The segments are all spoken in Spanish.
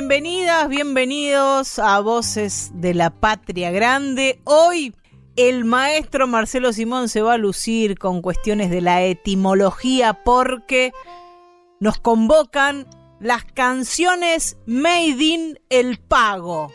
Bienvenidas, bienvenidos a Voces de la Patria Grande. Hoy el maestro Marcelo Simón se va a lucir con cuestiones de la etimología porque nos convocan las canciones Made in el Pago.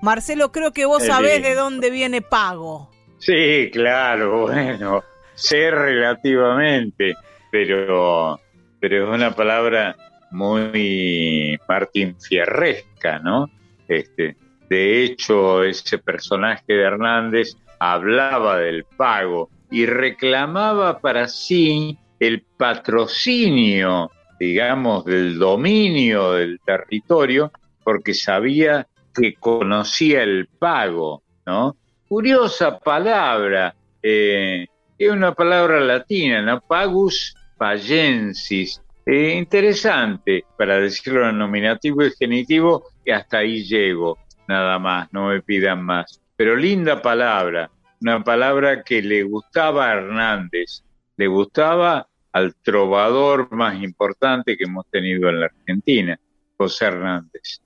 Marcelo, creo que vos sabés de dónde viene Pago. Sí, claro, bueno, sé relativamente, pero, pero es una palabra muy Martín Fierresca, ¿no? Este, de hecho, ese personaje de Hernández hablaba del pago y reclamaba para sí el patrocinio, digamos, del dominio del territorio, porque sabía que conocía el pago, ¿no? Curiosa palabra, eh, es una palabra latina, ¿no? Pagus pagensis, eh, interesante, para decirlo en nominativo y genitivo, y hasta ahí llego, nada más, no me pidan más. Pero linda palabra, una palabra que le gustaba a Hernández, le gustaba al trovador más importante que hemos tenido en la Argentina, José Hernández.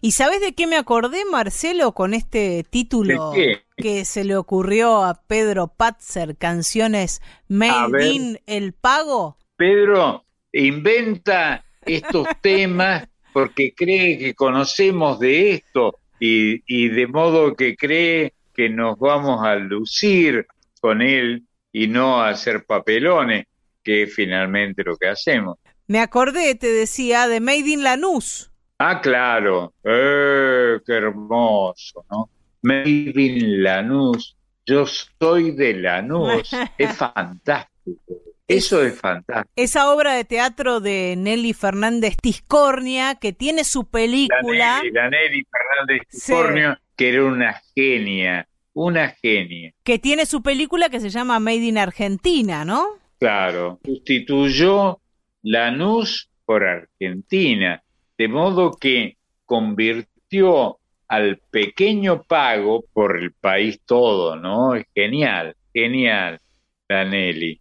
¿Y sabes de qué me acordé, Marcelo, con este título que se le ocurrió a Pedro Patzer, Canciones Made in El Pago? Pedro, inventa estos temas porque cree que conocemos de esto y, de modo que cree que nos vamos a lucir con él y no a hacer papelones, que es finalmente lo que hacemos. Me acordé, te decía, de Made in Lanús. Ah, claro. Eh, qué hermoso, ¿no? Made in Lanús. Yo soy de Lanús. es fantástico. Eso es fantástico. Esa obra de teatro de Nelly Fernández Tiscornia, que tiene su película. La Nelly, Fernández Tiscornia, que era una genia, una genia. Que tiene su película que se llama Made in Argentina, ¿no? Claro, sustituyó Lanús por Argentina, de modo que convirtió al pequeño pago por el país todo, ¿no? Es genial, genial.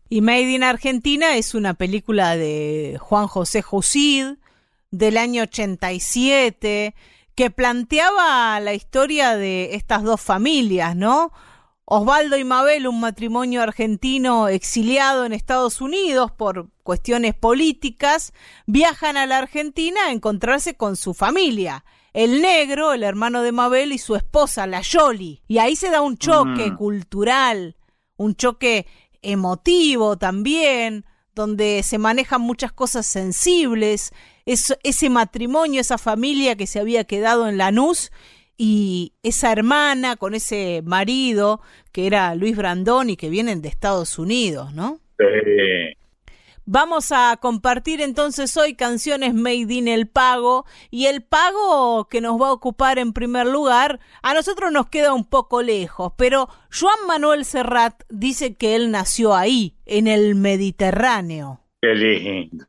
Y Made in Argentina es una película de Juan José Jusid del año 87 que planteaba la historia de estas dos familias, ¿no? Osvaldo y Mabel, un matrimonio argentino exiliado en Estados Unidos por cuestiones políticas, viajan a la Argentina a encontrarse con su familia. El negro, el hermano de Mabel, y su esposa, la Yoli. Y ahí se da un choque mm. cultural, un choque emotivo también, donde se manejan muchas cosas sensibles, ese matrimonio, esa familia que se había quedado en Lanús y esa hermana con ese marido que era Luis Brandón y que vienen de Estados Unidos, ¿no? Vamos a compartir entonces hoy canciones Made in el Pago y el pago que nos va a ocupar en primer lugar a nosotros nos queda un poco lejos, pero Juan Manuel Serrat dice que él nació ahí, en el Mediterráneo. Qué lindo,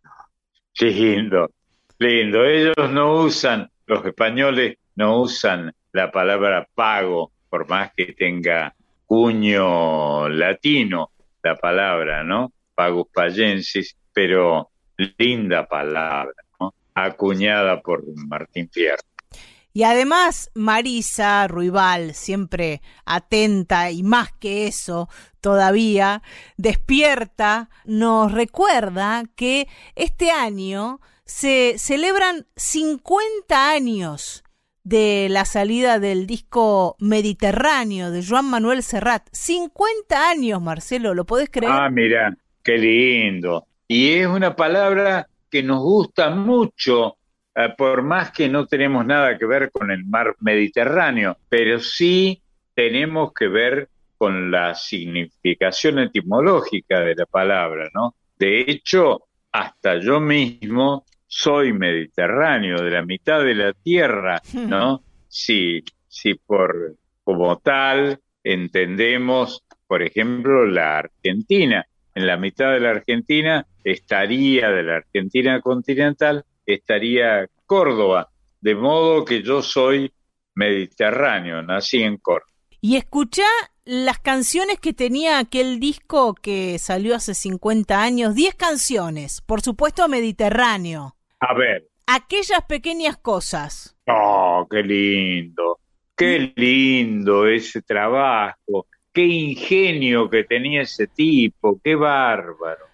qué lindo, lindo. Ellos no usan, los españoles no usan la palabra pago, por más que tenga cuño latino la palabra, ¿no? Pero linda palabra, acuñada por Martín Fierro. Y además Marisa Ruibal, siempre atenta y más que eso todavía, despierta, nos recuerda que este año se celebran 50 años de la salida del disco Mediterráneo de Joan Manuel Serrat. 50 años, Marcelo, ¿lo podés creer? Ah, mira, Qué lindo. Y es una palabra que nos gusta mucho eh, por más que no tenemos nada que ver con el mar Mediterráneo, pero sí tenemos que ver con la significación etimológica de la palabra, ¿no? De hecho, hasta yo mismo soy mediterráneo, de la mitad de la tierra, ¿no? Si, si por como tal entendemos, por ejemplo, la Argentina. En la mitad de la Argentina estaría, de la Argentina continental, estaría Córdoba. De modo que yo soy mediterráneo, nací en Córdoba. Y escucha las canciones que tenía aquel disco que salió hace 50 años, 10 canciones, por supuesto mediterráneo. A ver. Aquellas pequeñas cosas. Oh, qué lindo. Qué lindo ese trabajo. Qué ingenio que tenía ese tipo. Qué bárbaro.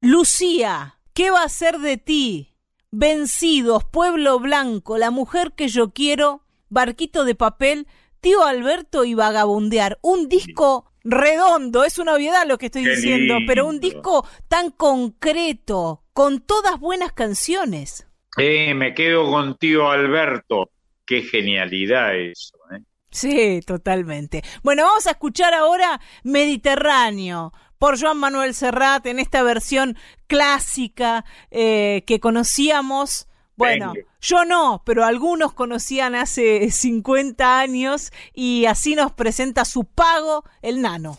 Lucía, ¿qué va a ser de ti? Vencidos, pueblo blanco, la mujer que yo quiero, barquito de papel, tío Alberto y vagabundear. Un disco redondo, es una obviedad lo que estoy diciendo, pero un disco tan concreto, con todas buenas canciones. Eh, me quedo con tío Alberto. Qué genialidad eso. Sí, totalmente. Bueno, vamos a escuchar ahora Mediterráneo por Joan Manuel Serrat en esta versión clásica eh, que conocíamos bueno, yo no, pero algunos conocían hace 50 años y así nos presenta su pago el nano.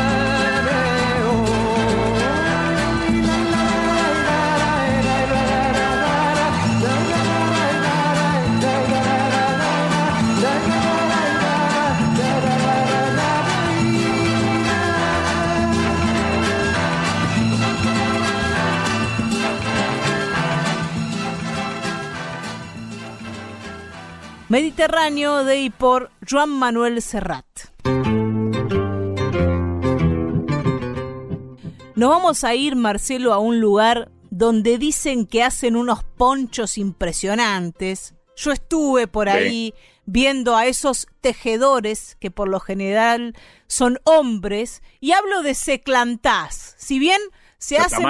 Mediterráneo de y por Juan Manuel Serrat. Nos vamos a ir, Marcelo, a un lugar donde dicen que hacen unos ponchos impresionantes. Yo estuve por ahí viendo a esos tejedores que por lo general son hombres y hablo de seclantás. Si bien se hace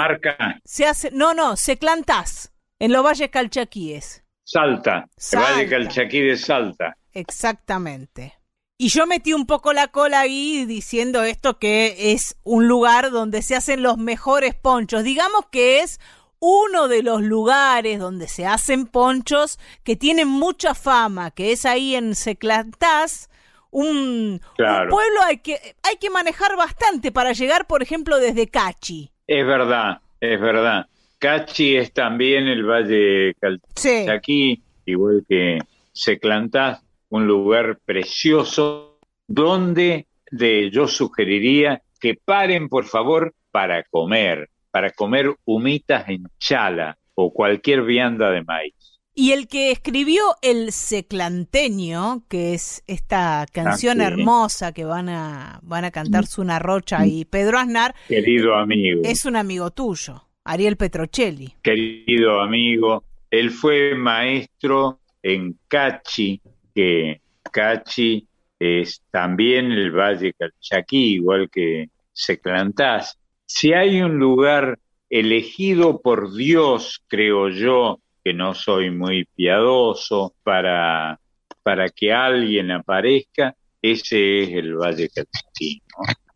se hace no, no, seclantás en los valles calchaquíes. Salta, Salta. el Valle Calchaquí de Salta. Exactamente. Y yo metí un poco la cola ahí diciendo esto que es un lugar donde se hacen los mejores ponchos. Digamos que es uno de los lugares donde se hacen ponchos que tienen mucha fama, que es ahí en Seclantás, un, pueblo hay que, hay que manejar bastante para llegar, por ejemplo, desde Cachi. Es verdad, es verdad. Cachi es también el Valle Calchaquí, igual que Seclantás, un lugar precioso donde de, yo sugeriría que paren, por favor, para comer, para comer humitas en chala o cualquier vianda de maíz. Y el que escribió El Seclanteño, que es esta canción hermosa que van a, van a cantar Suna Rocha y Pedro Aznar. Querido amigo. Es un amigo tuyo, Ariel Petrocelli. Querido amigo, él fue maestro en Cachi, que Cachi es también el Valle Calchaquí, igual que Seclantás. Si hay un lugar elegido por Dios, creo yo, que no soy muy piadoso, para, para que alguien aparezca, ese es el Valle Calchaquí,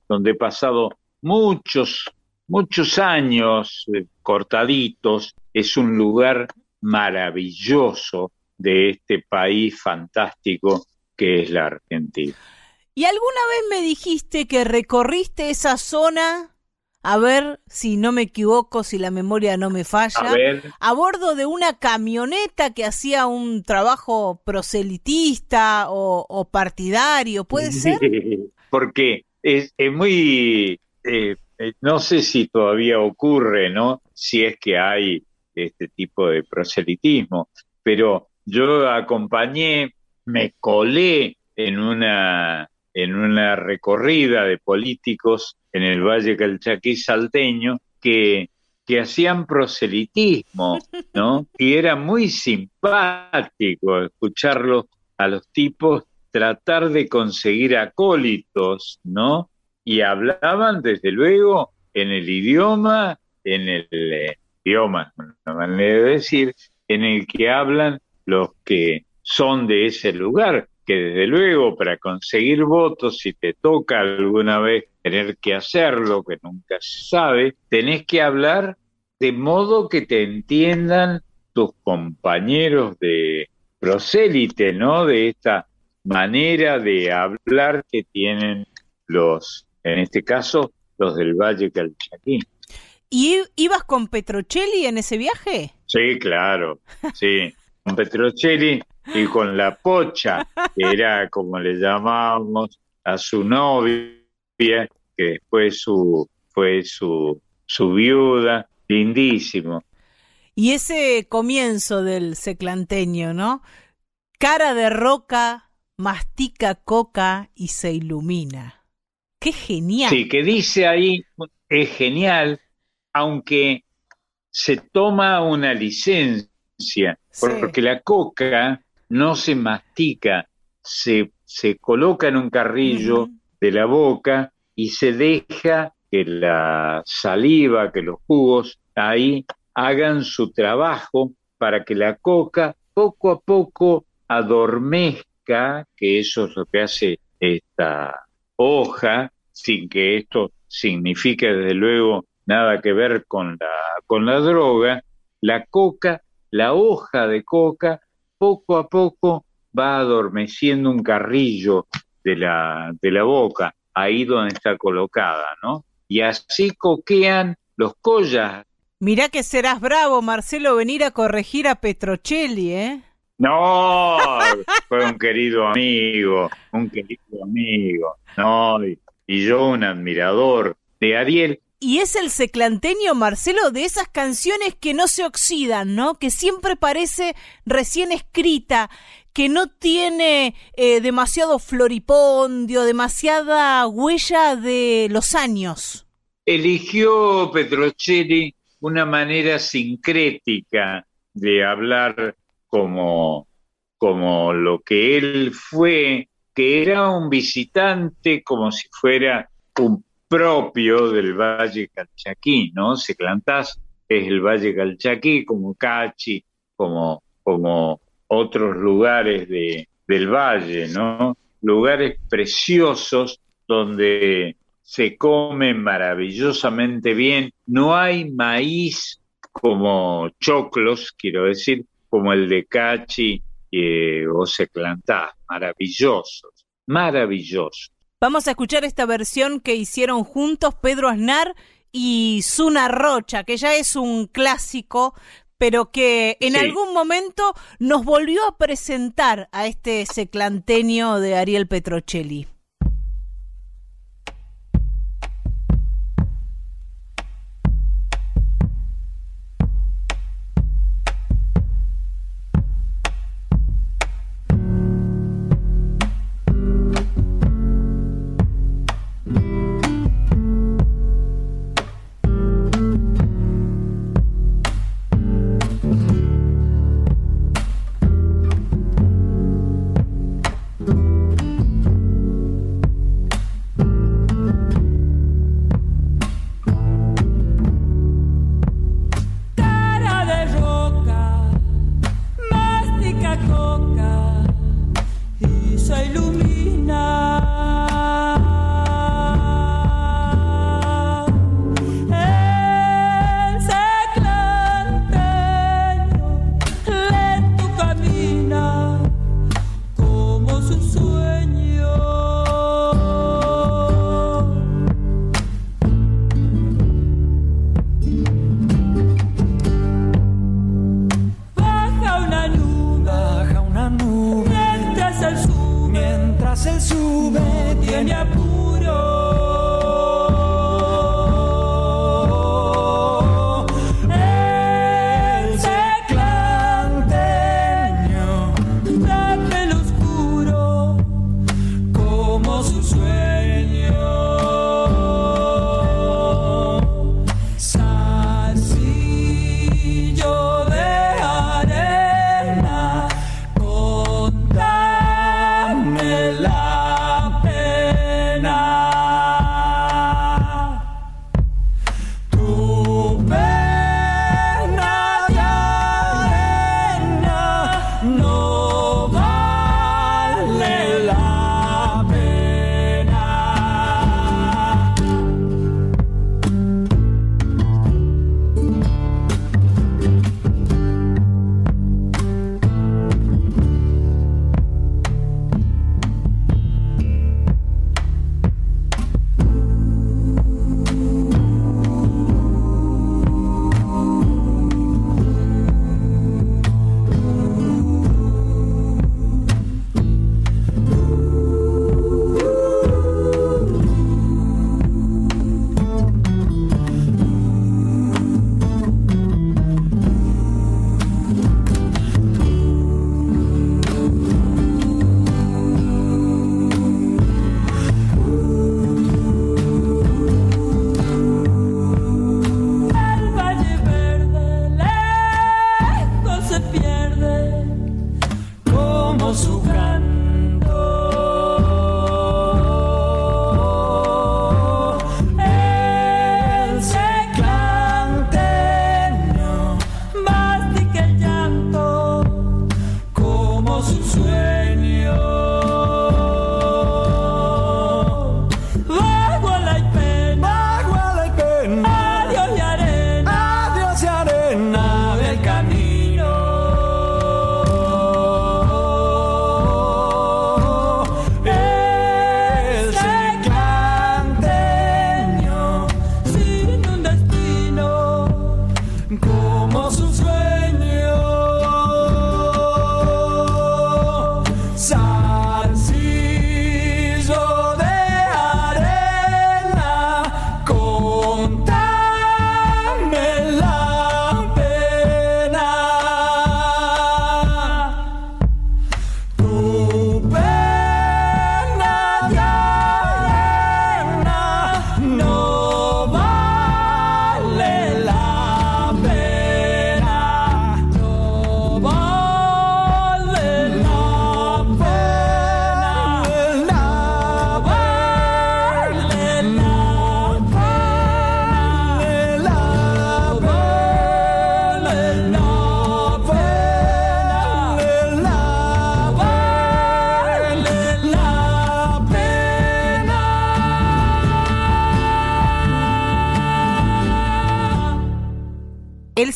donde he pasado muchos, muchos años eh, cortaditos. Es un lugar maravilloso de este país fantástico que es la Argentina. ¿Y alguna vez me dijiste que recorriste esa zona? A ver si no me equivoco, si la memoria no me falla. A, bordo de una camioneta que hacía un trabajo proselitista o, partidario, ¿puede ser? Porque es, muy, eh, eh, no sé si todavía ocurre, ¿no? Si es que hay este tipo de proselitismo, pero yo acompañé, me colé en una, en una recorrida de políticos en el Valle Calchaquí salteño que, que hacían proselitismo, ¿no? Y era muy simpático escucharlos a los tipos tratar de conseguir acólitos, ¿no? Y hablaban, desde luego, en el idioma, en el eh, idioma, una manera de decir, en el que hablan los que son de ese lugar, que desde luego para conseguir votos, si te toca alguna vez tener que hacerlo, que nunca se sabe, tenés que hablar de modo que te entiendan tus compañeros de prosélite, ¿no? De esta manera de hablar que tienen los, en este caso, los del Valle Calchaquí. ¿Y ibas con Petrocelli en ese viaje? Sí, claro, sí con Petrocelli y con la Pocha, que era como le llamábamos a su novia, que después su, fue su, su viuda, lindísimo. Y ese comienzo del seclanteño, ¿no? Cara de roca, mastica coca y se ilumina. ¡Qué genial! Sí, que dice ahí, es genial, aunque se toma una licencia porque la coca no se mastica, se, se coloca en un carrillo de la boca y se deja que la saliva, que los jugos ahí hagan su trabajo para que la coca poco a poco adormezca, que eso es lo que hace esta hoja, sin que esto signifique desde luego nada que ver con la, con la droga, la coca la hoja de coca poco a poco va adormeciendo un carrillo de la, de la boca, ahí donde está colocada, ¿no? Y así coquean los collas. Mirá que serás bravo, Marcelo, venir a corregir a Petrocelli, ¿eh? No, fue un querido amigo, un querido amigo, no, y, y yo un admirador de Ariel, y es el seclanteño, Marcelo, de esas canciones que no se oxidan, ¿no? Que siempre parece recién escrita, que no tiene eh, demasiado floripondio, demasiada huella de los años. Eligió Petrocelli una manera sincrética de hablar como, como lo que él fue, que era un visitante como si fuera un propio del Valle Calchaquí, ¿no? Seclantás es el Valle Calchaquí, como Cachi, como, como otros lugares de, del valle, ¿no? Lugares preciosos donde se come maravillosamente bien. No hay maíz como choclos, quiero decir, como el de Cachi o Seclantás, maravillosos, maravillosos. Vamos a escuchar esta versión que hicieron juntos Pedro Aznar y Zuna Rocha, que ya es un clásico, pero que en algún momento nos volvió a presentar a este seclanteño de Ariel Petrocelli.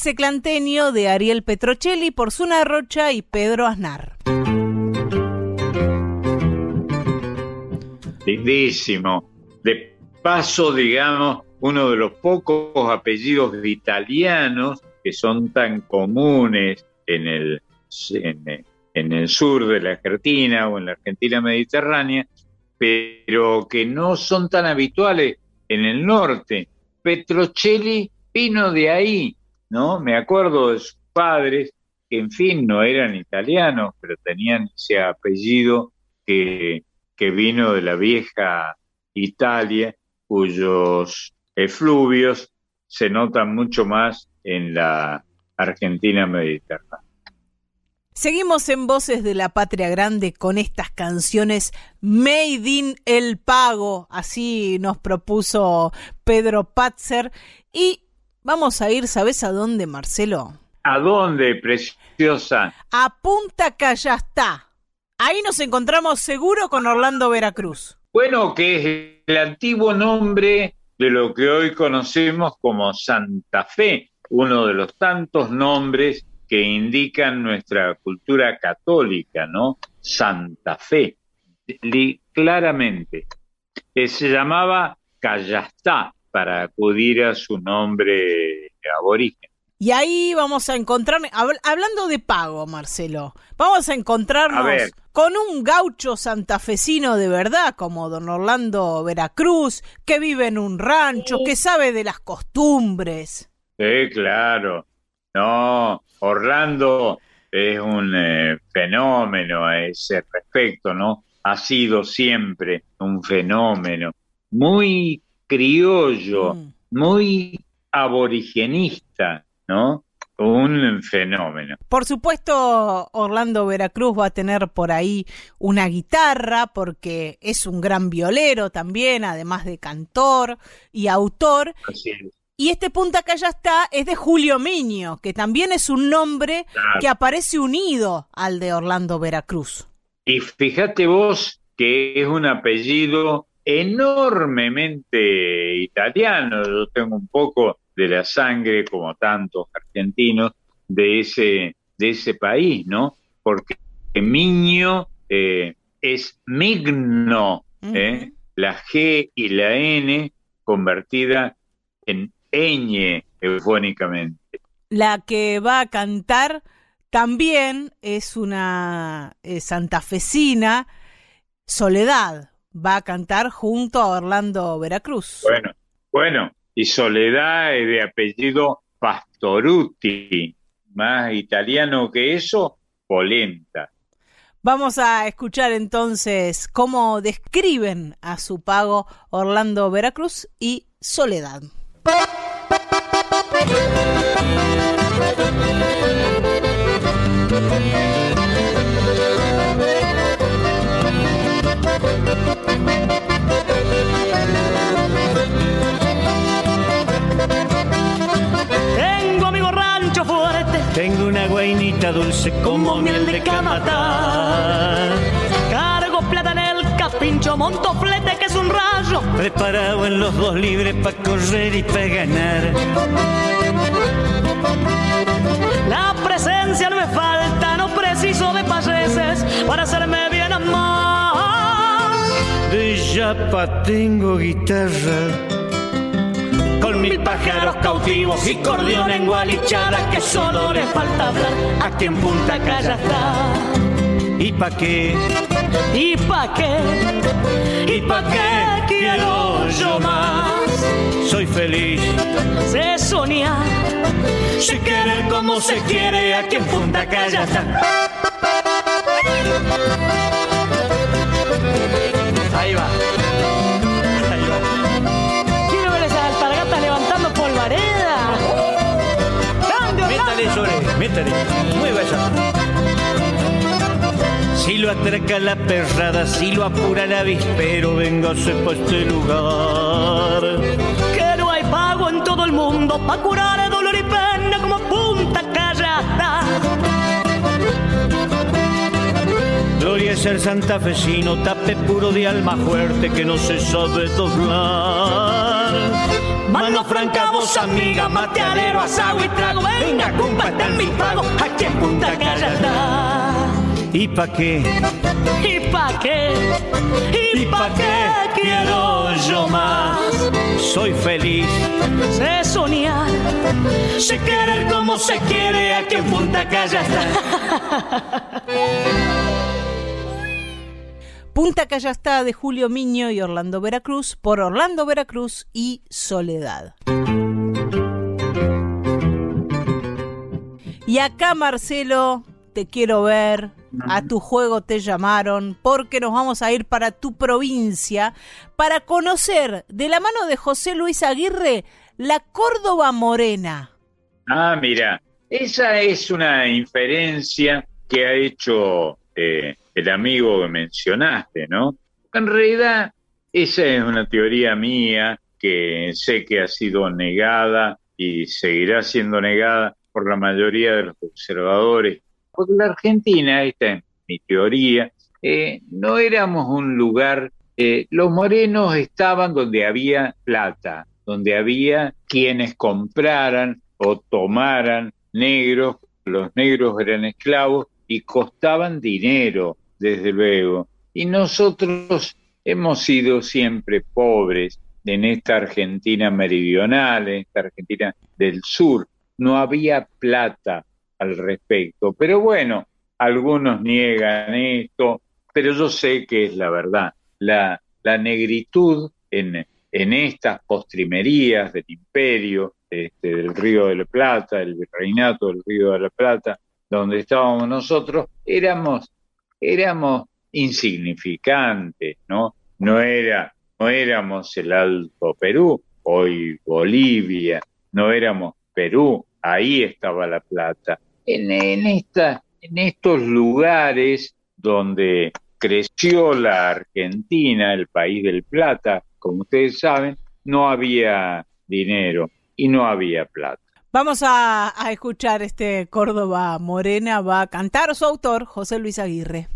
Seclanteño de Ariel Petrocelli por Zuna Rocha y Pedro Aznar. Lindísimo. De paso, digamos, uno de los pocos apellidos italianos que son tan comunes en el, en, el sur de la Argentina o en la Argentina mediterránea, pero que no son tan habituales en el norte. Petrocelli vino de ahí, ¿no? Me acuerdo de sus padres, que en fin no eran italianos, pero tenían ese apellido que, que vino de la vieja Italia, cuyos efluvios se notan mucho más en la Argentina mediterránea. Seguimos en Voces de la Patria Grande con estas canciones Made in El Pago, así nos propuso Pedro Patzer. Y vamos a ir, ¿sabes a dónde, Marcelo? ¿A dónde, preciosa? A Punta Callastá. Ahí nos encontramos seguro con Orlando Veracruz. Bueno, que es el antiguo nombre de lo que hoy conocemos como Santa Fe, uno de los tantos nombres que indican nuestra cultura católica, ¿no? Santa Fe, claramente. Eh, se llamaba Callastá para acudir a su nombre aborigen. Y ahí vamos a encontrar, hablando de pago, Marcelo, vamos a encontrarnos con un gaucho santafesino de verdad, como don Orlando Veracruz, que vive en un rancho, que sabe de las costumbres. Sí, claro. No, Orlando es un eh, fenómeno a ese respecto, ¿no? Ha sido siempre un fenómeno muy criollo, mm. muy aborigenista, ¿no? Un fenómeno. Por supuesto, Orlando Veracruz va a tener por ahí una guitarra, porque es un gran violero también, además de cantor y autor. Así es. Y este Punta está es de Julio Miño, que también es un nombre que aparece unido al de Orlando Veracruz. Y fíjate vos que es un apellido enormemente italiano. Yo tengo un poco de la sangre, como tantos argentinos, de ese, de ese país, ¿no? Porque Miño eh, es Migno, ¿eh? la G y la N convertida en ñ eufónicamente. La que va a cantar también es una eh, santafesina, Soledad. Va a cantar junto a Orlando Veracruz. Bueno, bueno, y Soledad es de apellido Pastoruti, más italiano que eso, polenta. Vamos a escuchar entonces cómo describen a su pago Orlando Veracruz y Soledad. Dulce como miel de camata. Cargo plata en el capincho, monto flete que es un rayo, preparado en los dos libres para correr y para ganar. La presencia no me falta, no preciso de payeses para hacerme bien amar. De yapa tengo guitarra. Con mil pájaros cautivos y cordión en gualichara que solo le falta hablar aquí en Punta Calla está. ¿Y pa' qué? ¿Y pa' qué? ¿Y pa' qué quiero yo más? Soy feliz, sé soñar se quiere como se quiere aquí en Punta Callata. Ahí Mueva esa. Si lo atraca la perrada, si lo apura el avispero, véngase pa' este lugar. Que no hay pago en todo el mundo pa' curar el dolor y pena como punta callada. Gloria es el santafesino, tape puro de alma fuerte que no se sabe doblar. Mano franca, vos amiga, mate alero, asagua y trago. Venga, compa, está en mi pago, aquí en Punta Callata. ¿Y pa' qué? ¿Y pa' qué? ¿Y, pa' qué quiero yo más? Soy feliz. Sé soñar, sé querer como se quiere aquí en Punta Callata. Punta Callastá de Julio Miño y Orlando Veracruz por Orlando Veracruz y Soledad. Y acá Marcelo, te quiero ver, a tu juego te llamaron porque nos vamos a ir para tu provincia para conocer de la mano de José Luis Aguirre la Córdoba Morena. Ah, mira, esa es una inferencia que ha hecho eh, el amigo que mencionaste, ¿no? En realidad, esa es una teoría mía que sé que ha sido negada y seguirá siendo negada por la mayoría de los observadores. Porque la Argentina, esta es mi teoría, eh, no éramos un lugar, eh, los morenos estaban donde había plata, donde había quienes compraran o tomaran negros, los negros eran esclavos y costaban dinero, desde luego. Y nosotros hemos sido siempre pobres en esta Argentina meridional, en esta Argentina del sur. No había plata al respecto. Pero bueno, algunos niegan esto, pero yo sé que es la verdad. La, la negritud en, en estas postrimerías del imperio, este, del Río de la Plata, el reinato del Río de la Plata, donde estábamos nosotros, éramos éramos insignificantes, ¿no? No, era, no éramos el Alto Perú, hoy Bolivia, no éramos Perú, ahí estaba la plata. En, en, esta, en estos lugares donde creció la Argentina, el país del plata, como ustedes saben, no había dinero y no había plata. Vamos a, escuchar este Córdoba Morena, va a cantar su autor, José Luis Aguirre.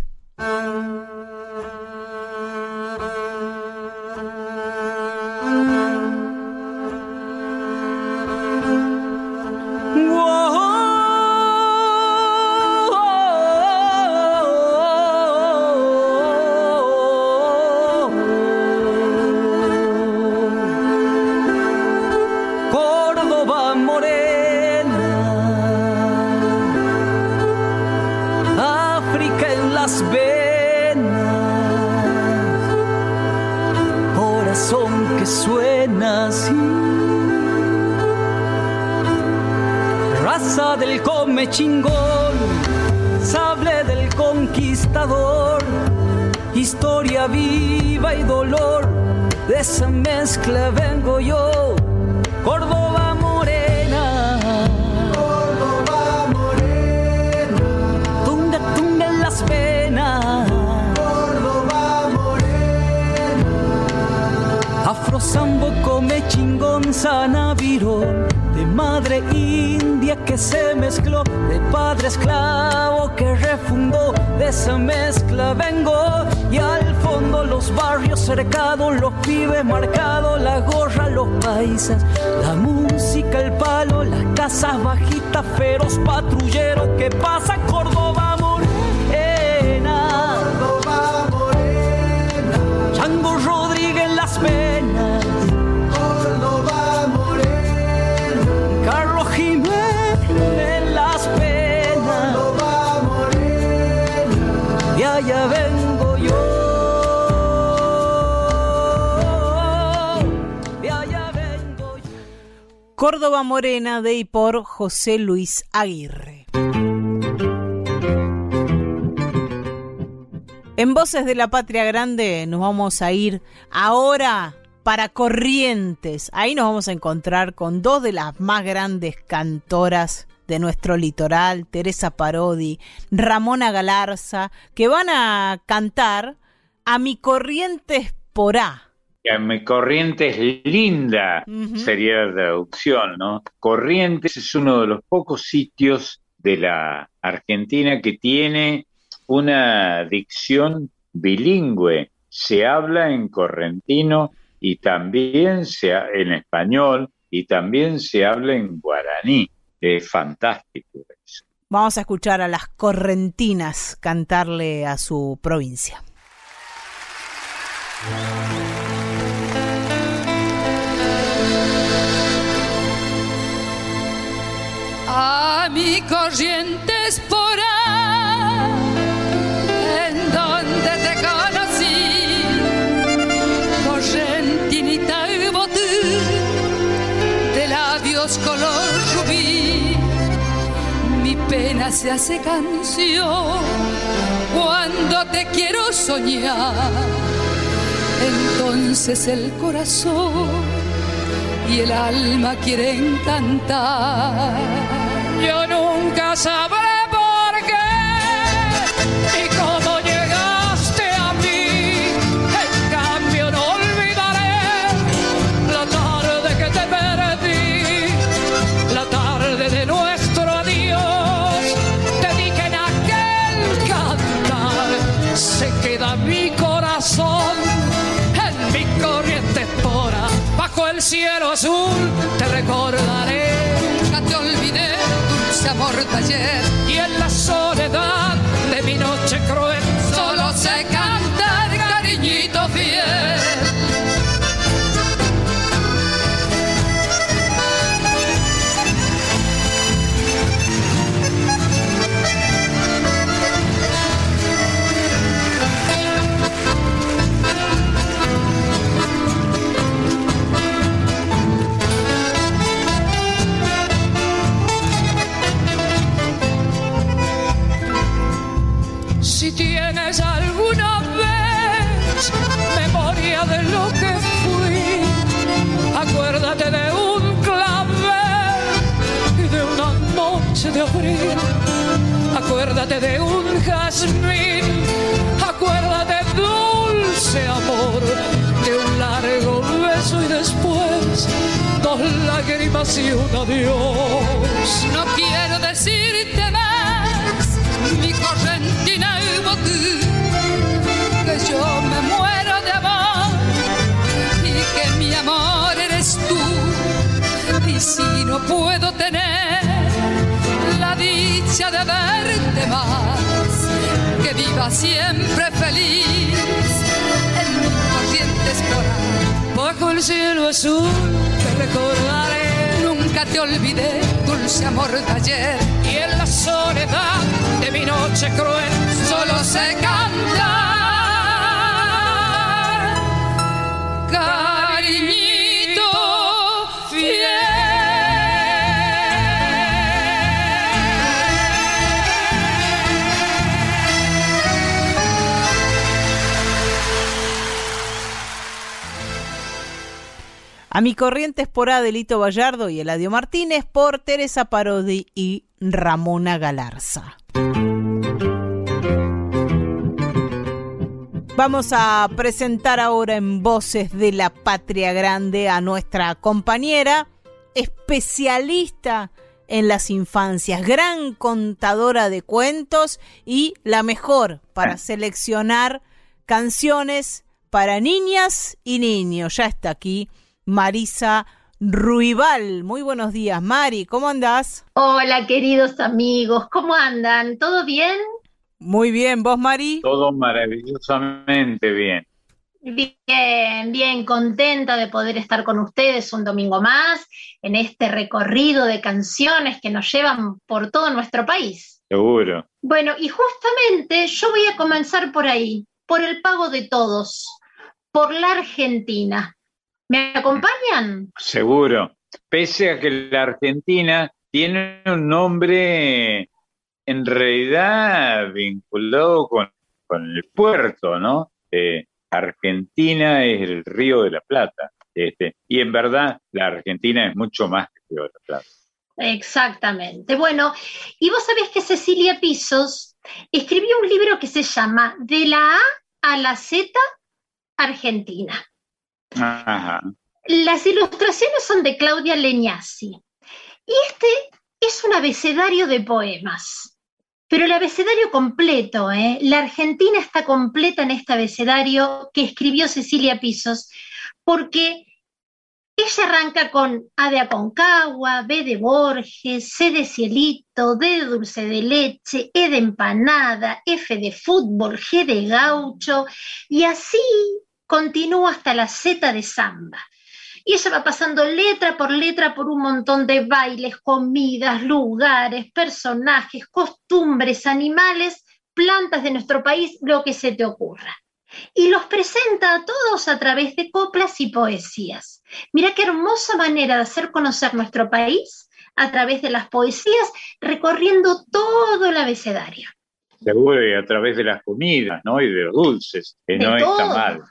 Suena así. Raza del come chingón, sable del conquistador, historia viva y dolor, de esa mezcla vengo yo, Córdoba Sambo come chingón sanavirón. De madre india que se mezcló, de padre esclavo que refundó, de esa mezcla vengo y al fondo los barrios cercados, los pibes marcados, la gorra, los paisas, la música, el palo, las casas bajitas, feroz patrullero que pasa Córdoba Córdoba Morena de y por José Luis Aguirre. En Voces de la Patria Grande nos vamos a ir ahora para Corrientes. Ahí nos vamos a encontrar con dos de las más grandes cantoras de nuestro litoral, Teresa Parodi, Ramona Galarza, que van a cantar a mi Corrientes porá. A Corrientes linda sería la traducción, ¿no? Corrientes es uno de los pocos sitios de la Argentina que tiene una dicción bilingüe. Se habla en correntino y también se, en español y también se habla en guaraní. Es fantástico eso. Vamos a escuchar a las correntinas cantarle a su provincia. A mi corrientes por en donde te conocí, correntinita y botú, de labios color rubí, mi pena se hace canción cuando te quiero soñar, entonces el corazón y el alma quieren cantar. Yo nunca sabré por qué y cómo llegaste a mí. En cambio no olvidaré la tarde que te perdí, la tarde de nuestro adiós. Te dije en aquel cantar, se queda mi corazón en mi corriente espora bajo el cielo azul te recordaré. Nunca te olvidé, Y en la soledad de mi noche cruel, solo sé cantar, alguna vez memoria de lo que fui, acuérdate de un clavel y de una noche de abril. Acuérdate de un jazmín, acuérdate dulce amor de un largo beso y después dos lágrimas y un adiós. No quiero decirte más, No puedo tener la dicha de verte más, que viva siempre feliz en mi corrientes por ahí. Bajo el cielo azul te recordaré. Nunca te olvidé, dulce amor de ayer. Y en la soledad de mi noche cruel, solo sé cantar. Cariñito A mi corrientes por Adelito Vallardo y Eladio Martínez por Teresa Parodi y Ramona Galarza. Vamos a presentar ahora en Voces de la Patria Grande a nuestra compañera, especialista en las infancias, gran contadora de cuentos y la mejor para seleccionar canciones para niñas y niños. Ya está aquí Marisa Ruibal. Muy buenos días, Mari, ¿cómo andás? Hola, queridos amigos, ¿cómo andan? ¿Todo bien? Muy bien, ¿vos, Mari? Todo maravillosamente bien. Bien, bien, contenta de poder estar con ustedes un domingo más en este recorrido de canciones que nos llevan por todo nuestro país. Seguro. Bueno, y justamente yo voy a comenzar por ahí, por el pago de todos, por la Argentina. ¿Me acompañan? Seguro. Pese a que la Argentina tiene un nombre en realidad vinculado con, con el puerto, ¿no? Eh, Argentina es el río de la Plata. Este, y en verdad la Argentina es mucho más que el río de la Plata. Exactamente. Bueno, y vos sabés que Cecilia Pisos escribió un libro que se llama De la A a la Z Argentina. Las ilustraciones son de Claudia Leñasi. Y este es un abecedario de poemas. Pero el abecedario completo, ¿eh? La Argentina está completa en este abecedario que escribió Cecilia Pisos, porque ella arranca con A de Aconcagua, B de Borges, C de Cielito, D de Dulce de Leche, E de Empanada, F de Fútbol, G de Gaucho, y así continúa hasta la Z de Samba. Y ella va pasando letra por letra por un montón de bailes, comidas, lugares, personajes, costumbres, animales, plantas de nuestro país, lo que se te ocurra. Y los presenta a todos a través de coplas y poesías. Mira qué hermosa manera de hacer conocer nuestro país a través de las poesías, recorriendo todo el abecedario. Seguro y a través de las comidas, ¿no? Y de los dulces, que De no está todo. mal.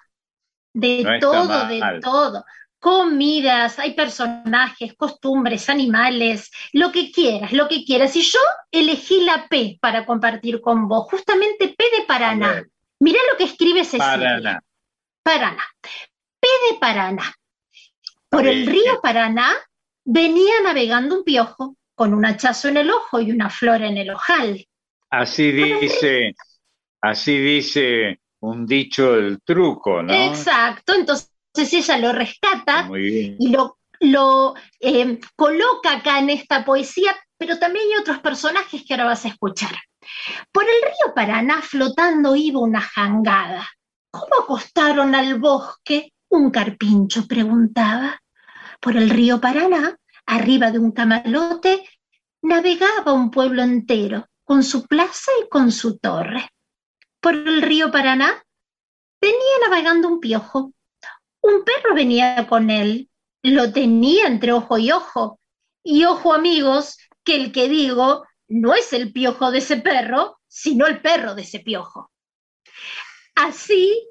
De No todo, de todo. Comidas, hay personajes, costumbres, animales, lo que quieras, lo que quieras. Y yo elegí la P para compartir con vos, justamente P de Paraná. Mirá lo que escribe Cecilia. Paraná. Paraná. P de Paraná. Por el río Paraná venía navegando un piojo con un hachazo en el ojo y una flor en el ojal. Así dice, así dice un dicho del truco, ¿no? Exacto, entonces ella lo rescata y lo, lo eh, coloca acá en esta poesía, pero también hay otros personajes que ahora vas a escuchar. Por el río Paraná flotando iba una jangada. ¿Cómo acostaron al bosque? Un carpincho preguntaba. Por el río Paraná, arriba de un camalote, navegaba un pueblo entero, con su plaza y con su torre. Por el río Paraná venía navegando un piojo. Un perro venía con él, lo tenía entre ojo y ojo. Y ojo amigos, que el que digo no es el piojo de ese perro, sino el perro de ese piojo. Así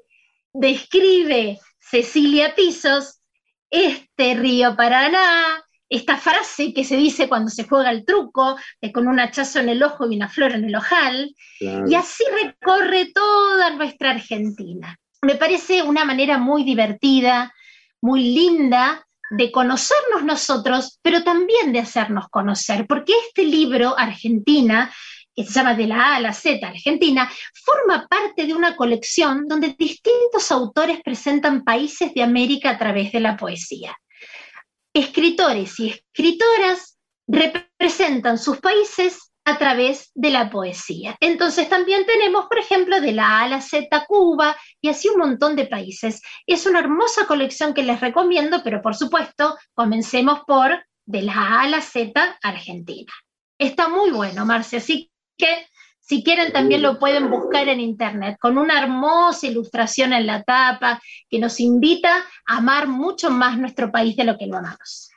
describe Cecilia Pisos este río Paraná, esta frase que se dice cuando se juega el truco, de con un hachazo en el ojo y una flor en el ojal, y así recorre toda nuestra Argentina. Me parece una manera muy divertida, muy linda de conocernos nosotros, pero también de hacernos conocer, porque este libro, Argentina, que se llama De la A a la Z, Argentina, forma parte de una colección donde distintos autores presentan países de América a través de la poesía. Escritores y escritoras representan sus países a través de la poesía. Entonces también tenemos, por ejemplo, de la A a la Z Cuba y así un montón de países. Es una hermosa colección que les recomiendo, pero por supuesto, comencemos por de la A a la Z Argentina. Está muy bueno, Marcia, así que si quieren también lo pueden buscar en internet, con una hermosa ilustración en la tapa que nos invita a amar mucho más nuestro país de lo que lo amamos.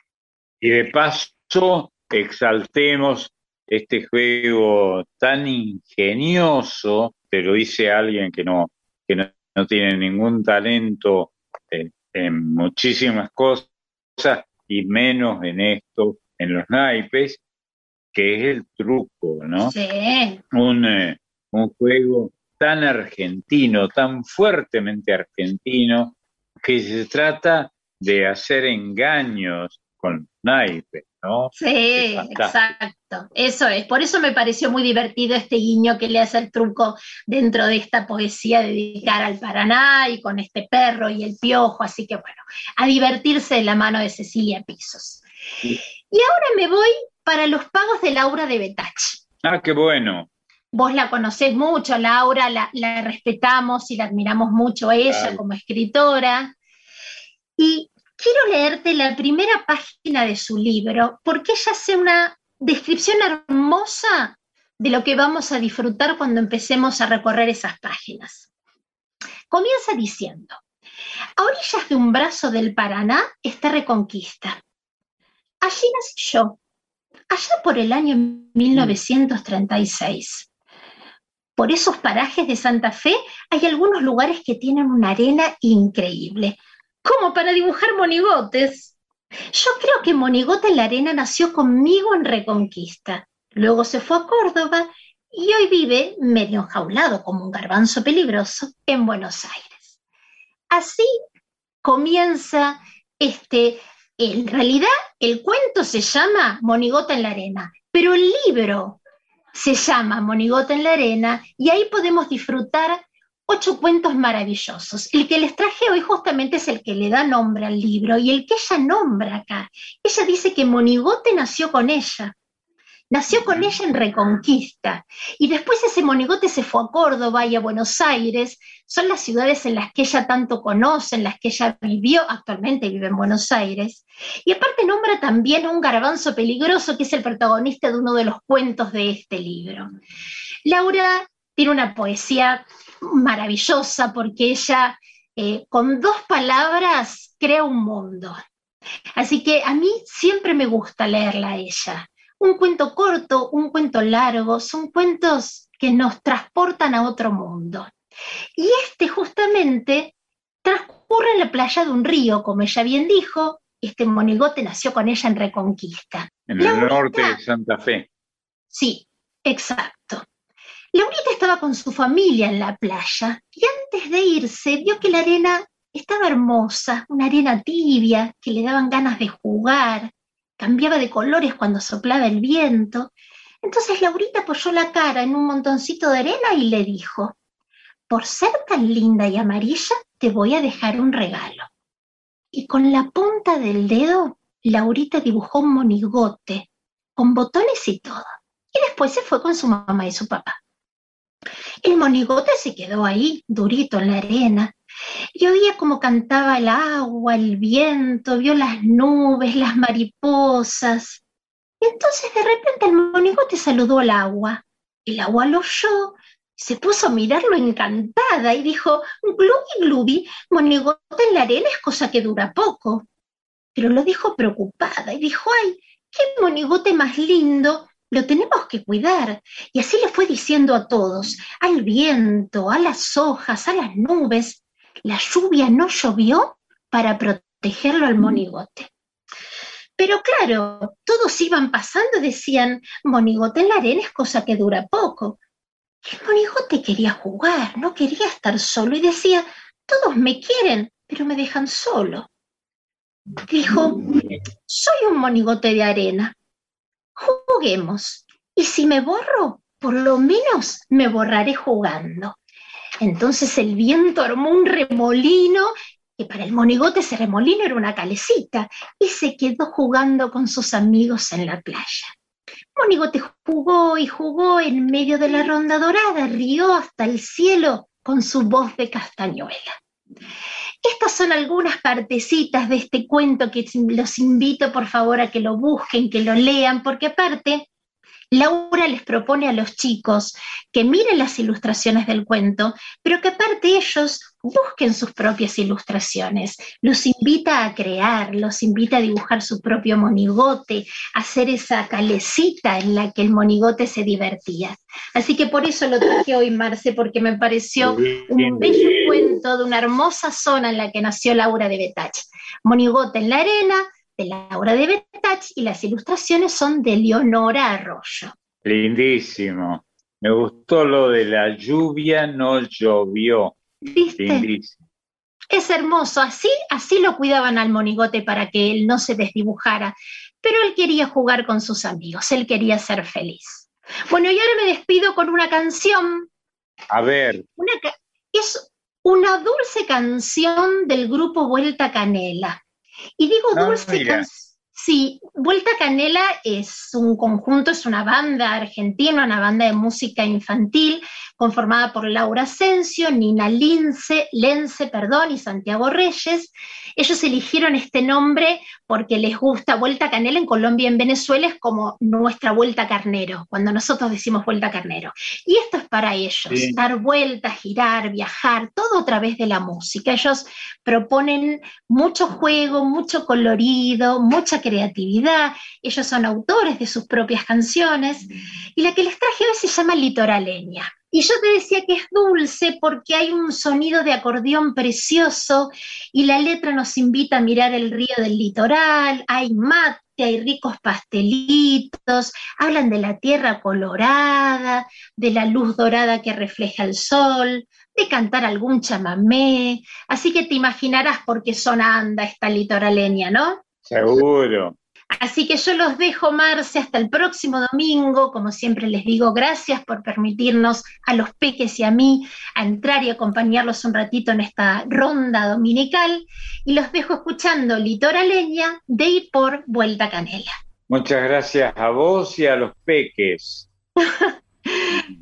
Y de paso, exaltemos este juego tan ingenioso, te lo dice alguien que no, que no, no tiene ningún talento en, en muchísimas cosas y menos en esto, en los naipes, que es el truco, ¿no? Sí, Un, eh, un juego tan argentino, tan fuertemente argentino, que se trata de hacer engaños con naipes, ¿no? sí, exacto. Eso es. Por eso me pareció muy divertido este guiño que le hace el truco dentro de esta poesía dedicada al Paraná y con este perro y el piojo. Así que bueno, a divertirse de la mano de Cecilia Pisos. Sí. Y ahora me voy para los pagos de Laura de Betachi. Ah, qué bueno. Vos la conocés mucho, Laura, la, la respetamos y la admiramos mucho a ella como escritora. Y quiero leerte la primera página de su libro, porque ella hace una descripción hermosa de lo que vamos a disfrutar cuando empecemos a recorrer esas páginas. Comienza diciendo, a orillas de un brazo del Paraná está Reconquista. Allí nací yo, allá por el año 1936. Por esos parajes de Santa Fe hay algunos lugares que tienen una arena increíble, como para dibujar monigotes. Yo creo que Monigote en la Arena nació conmigo en Reconquista. Luego se fue a Córdoba y hoy vive medio enjaulado como un garbanzo peligroso en Buenos Aires. Así comienza este, en realidad el cuento se llama Monigota en la Arena, pero el libro se llama Monigota en la Arena y ahí podemos disfrutar ocho cuentos maravillosos. El que les traje hoy justamente es el que le da nombre al libro y el que ella nombra acá. Ella dice que Monigote nació con ella. Nació con ella en Reconquista y después ese monigote se fue a Córdoba y a Buenos Aires. Son las ciudades en las que ella tanto conoce, en las que ella vivió, actualmente vive en Buenos Aires. Y aparte nombra también a un garbanzo peligroso que es el protagonista de uno de los cuentos de este libro. Laura tiene una poesía maravillosa porque ella eh, con dos palabras crea un mundo. Así que a mí siempre me gusta leerla a ella. Un cuento corto, un cuento largo, son cuentos que nos transportan a otro mundo. Y este justamente transcurre en la playa de un río, como ella bien dijo, este monigote nació con ella en Reconquista. En el norte de Santa Fe. Sí, exacto. Laurita estaba con su familia en la playa y antes de irse vio que la arena estaba hermosa, una arena tibia, que le daban ganas de jugar, cambiaba de colores cuando soplaba el viento. Entonces Laurita apoyó la cara en un montoncito de arena y le dijo, por ser tan linda y amarilla, te voy a dejar un regalo. Y con la punta del dedo, Laurita dibujó un monigote, con botones y todo. Y después se fue con su mamá y su papá. El monigote se quedó ahí, durito en la arena, y oía cómo cantaba el agua, el viento, vio las nubes, las mariposas. Y entonces de repente el monigote saludó al agua. El agua lo oyó, se puso a mirarlo encantada y dijo, Glubi, Glubi, monigote en la arena es cosa que dura poco. Pero lo dijo preocupada y dijo, ay, qué monigote más lindo, lo tenemos que cuidar. Y así le fue diciendo a todos, al viento, a las hojas, a las nubes, la lluvia no llovió para protegerlo al monigote. Pero claro, todos iban pasando y decían, monigote en la arena es cosa que dura poco. El monigote quería jugar, no quería estar solo y decía, todos me quieren, pero me dejan solo. Dijo, soy un monigote de arena, juguemos. Y si me borro, por lo menos me borraré jugando. Entonces el viento armó un remolino, que para el monigote ese remolino era una calecita, y se quedó jugando con sus amigos en la playa. Monigote jugó y jugó en medio de la ronda dorada, rió hasta el cielo con su voz de castañuela. Estas son algunas partecitas de este cuento que los invito por favor a que lo busquen, que lo lean, porque aparte Laura les propone a los chicos que miren las ilustraciones del cuento, pero que aparte ellos busquen sus propias ilustraciones. Los invita a crear, los invita a dibujar su propio monigote, a hacer esa calecita en la que el monigote se divertía. Así que por eso lo traje hoy, Marce, porque me pareció un bello cuento de una hermosa zona en la que nació Laura de Betach. Monigote en la arena, de Laura de Betach y las ilustraciones son de Leonora Arroyo. Lindísimo. Me gustó lo de la lluvia no llovió. ¿Viste? Lindísimo. Es hermoso, así, así lo cuidaban al monigote para que él no se desdibujara, pero él quería jugar con sus amigos, él quería ser feliz. Bueno, y ahora me despido con una canción. A ver, Una es una dulce canción del grupo Vuelta Canela. Y digo dulce mira. Sí, Vuelta Canela es un conjunto, es una banda argentina, una banda de música infantil conformada por Laura Asensio, Nina Lince, Lense, perdón, y Santiago Reyes. Ellos eligieron este nombre porque les gusta Vuelta Canela en Colombia y en Venezuela es como nuestra Vuelta Carnero, cuando nosotros decimos Vuelta Carnero. Y esto es para ellos, Sí. dar vueltas, girar, viajar, todo a través de la música. Ellos proponen mucho juego, mucho colorido, mucha creatividad. Ellos son autores de sus propias canciones. Y la que les traje hoy se llama Litoraleña. Y yo te decía que es dulce porque hay un sonido de acordeón precioso y la letra nos invita a mirar el río del litoral, hay mate, hay ricos pastelitos, hablan de la tierra colorada, de la luz dorada que refleja el sol, de cantar algún chamamé, así que te imaginarás por qué zona anda esta litoraleña, ¿no? Seguro. Así que yo los dejo, Marce, hasta el próximo domingo. Como siempre les digo, gracias por permitirnos a los peques y a mí a entrar y acompañarlos un ratito en esta ronda dominical. Y los dejo escuchando Litoraleña de y por Vuelta Canela. Muchas gracias a vos y a los peques.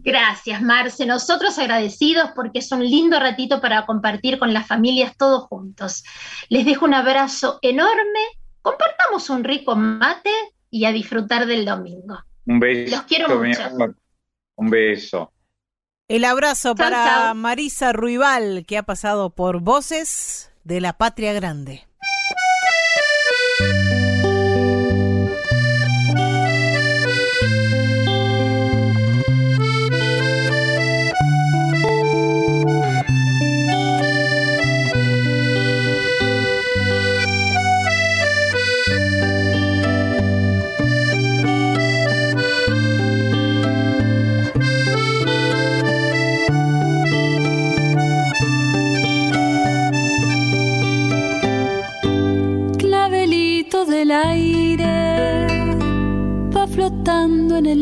Gracias, Marce. Nosotros agradecidos porque es un lindo ratito para compartir con las familias todos juntos. Les dejo un abrazo enorme compartamos un rico mate y a disfrutar del domingo. Un beso. Los quiero mucho. Un beso. El abrazo para Marisa Ruibal, que ha pasado por Voces de la Patria Grande.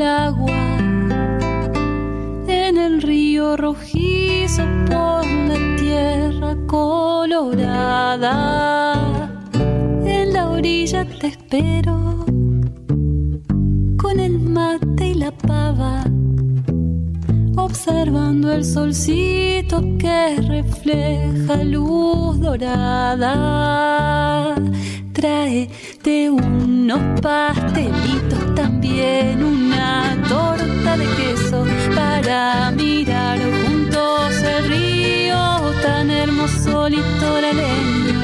Agua, en el río rojizo por la tierra colorada. En la orilla te espero con el mate y la pava, observando el solcito que refleja luz dorada. Tráete unos pastelitos, también una torta de queso para mirar juntos el río tan hermoso litoraleño.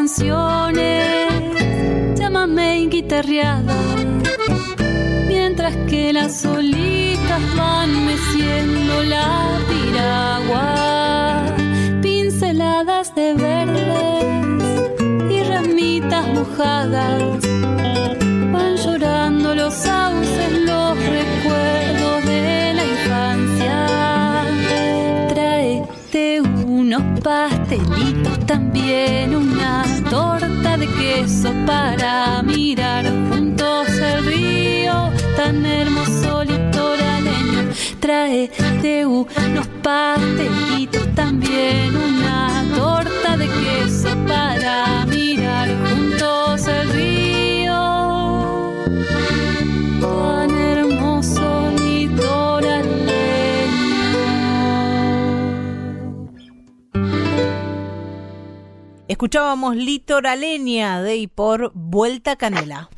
Canciones, llámame guitarreada, mientras que las olitas van meciendo la piragua, pinceladas de verdes y ramitas mojadas, van llorando los sauces, los recuerdos de la infancia. Tráete unos pastelitos también, una torta de queso para mirar juntos el río tan hermoso litoraleño. Trae de unos pastelitos también, una torta de queso para Escuchábamos Litoraleña de y por Vuelta Canela.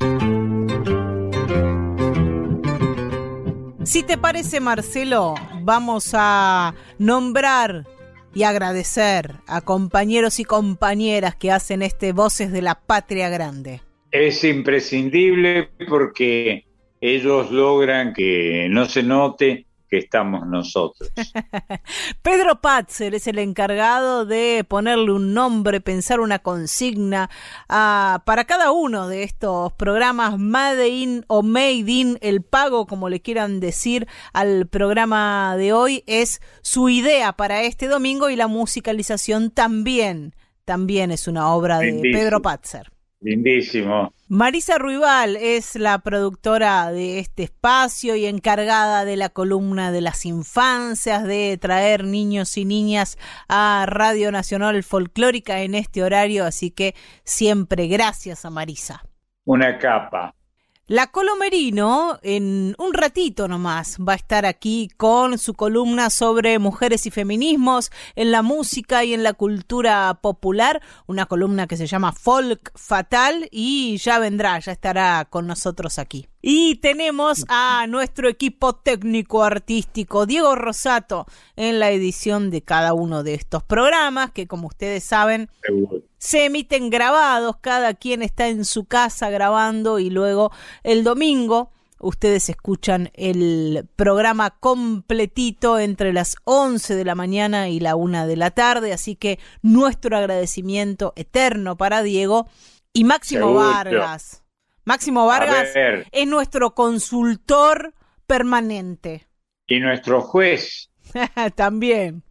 Si te parece, Marcelo, vamos a nombrar y agradecer a compañeros y compañeras que hacen este Voces de la Patria Grande. Es imprescindible porque ellos logran que no se note que estamos nosotros. Pedro Patzer es el encargado de ponerle un nombre, pensar una consigna ah, para cada uno de estos programas Made in o Made in, el pago, como le quieran decir al programa de hoy, es su idea para este domingo y la musicalización también, también es una obra de. Pedro Patzer. Lindísimo. Marisa Ruibal es la productora de este espacio y encargada de la columna de las infancias, de traer niños y niñas a Radio Nacional Folclórica en este horario, así que siempre gracias a Marisa. Una capa. La Colomerino, en un ratito nomás, va a estar aquí con su columna sobre mujeres y feminismos en la música y en la cultura popular, una columna que se llama Folk Fatal y ya vendrá, ya estará con nosotros aquí. Y tenemos a nuestro equipo técnico artístico, Diego Rosato, en la edición de cada uno de estos programas, que como ustedes saben, se emiten grabados, cada quien está en su casa grabando y luego el domingo ustedes escuchan el programa completito entre las 11 de la mañana y la 1 de la tarde, así que nuestro agradecimiento eterno para Diego y Máximo Vargas. Máximo Vargas es nuestro consultor permanente. Y nuestro juez. También.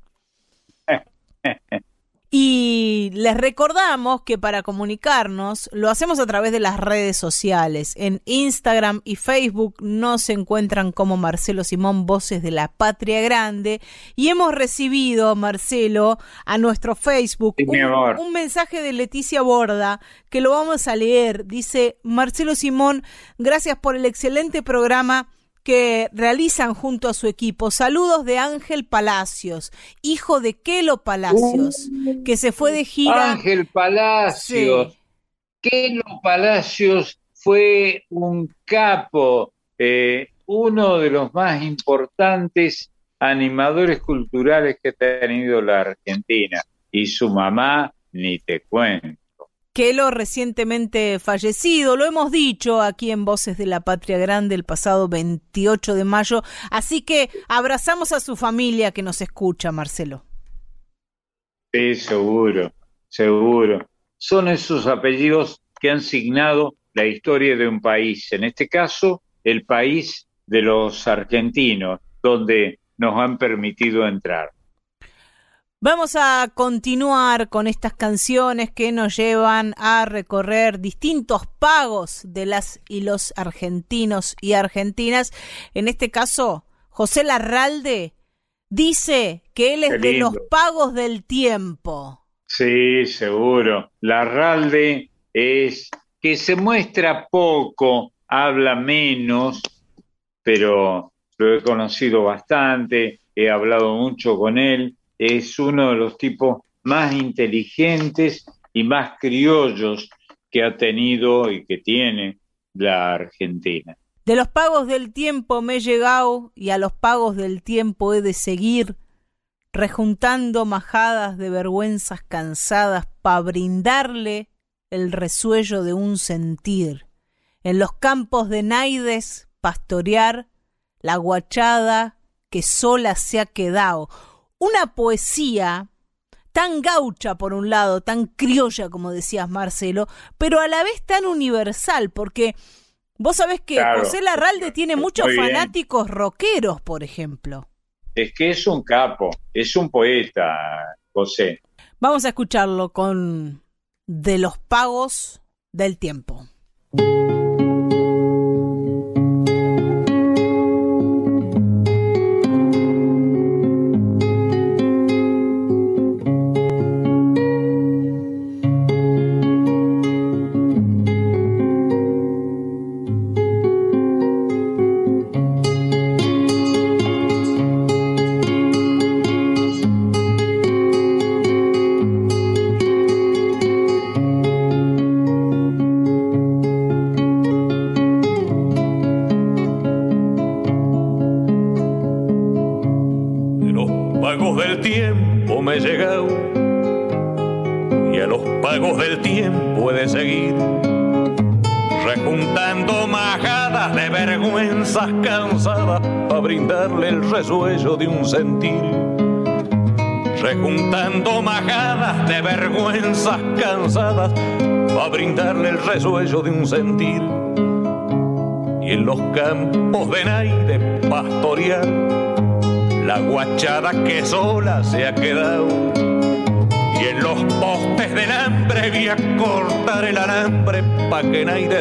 Y les recordamos que para comunicarnos lo hacemos a través de las redes sociales. En Instagram y Facebook nos encuentran como Marcelo Simón Voces de la Patria Grande. Y hemos recibido, Marcelo, a nuestro Facebook un, un, mensaje de Leticia Borda que lo vamos a leer. Dice, Marcelo Simón, gracias por el excelente programa que realizan junto a su equipo. Saludos de Ángel Palacios, hijo de Kelo Palacios, uh. que se fue de gira. Ángel Palacios. Kelo Palacios fue un capo, eh, uno de los más importantes animadores culturales que ha tenido la Argentina. Y su mamá, ni te cuento. Kelo recientemente fallecido, lo hemos dicho aquí en Voces de la Patria Grande el pasado 28 de mayo, así que abrazamos a su familia que nos escucha, Marcelo. Sí, seguro, seguro. Son esos apellidos que han signado la historia de un país, en este caso el país de los argentinos, donde nos han permitido entrar. Vamos a continuar con estas canciones que nos llevan a recorrer distintos pagos de las y los argentinos y argentinas. En este caso, José Larralde dice que él es de los pagos del tiempo. Sí, seguro. Larralde es que se muestra poco, habla menos, pero lo he conocido bastante, he hablado mucho con él es uno de los tipos más inteligentes y más criollos que ha tenido y que tiene la Argentina. De los pagos del tiempo me he llegado y a los pagos del tiempo he de seguir, rejuntando majadas de vergüenzas cansadas para brindarle el resuello de un sentir. En los campos de Naides pastorear la guachada que sola se ha quedado, una poesía tan gaucha por un lado, tan criolla como decías Marcelo, pero a la vez tan universal, porque vos sabés que José Larralde tiene muchos fanáticos rockeros, por ejemplo. Es que es un capo, es un poeta, José. Vamos a escucharlo con De los pagos del tiempo.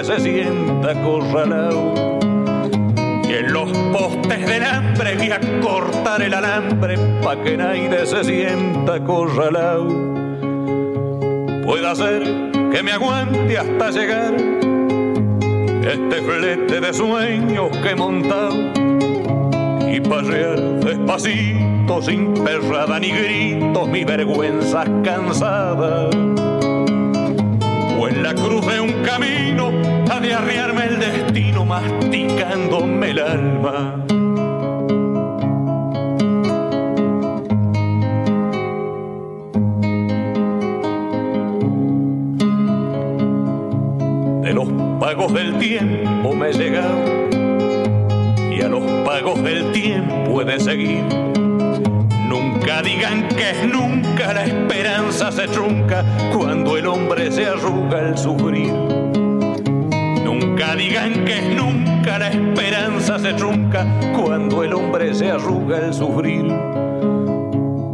Se sienta corralado en los postes del hambre voy a cortar el alambre pa' que nadie se sienta corralado. Puede ser que me aguante hasta llegar este flete de sueños que he montado y pasear despacito sin perrada ni gritos mi vergüenza cansada en la cruz de un camino ha de arriarme el destino masticándome el alma. De los pagos del tiempo me he llegado y a los pagos del tiempo he de seguir. Nunca digan que nunca, la esperanza se trunca cuando el hombre se arruga al sufrir. Nunca digan que nunca, la esperanza se trunca cuando el hombre se arruga al sufrir.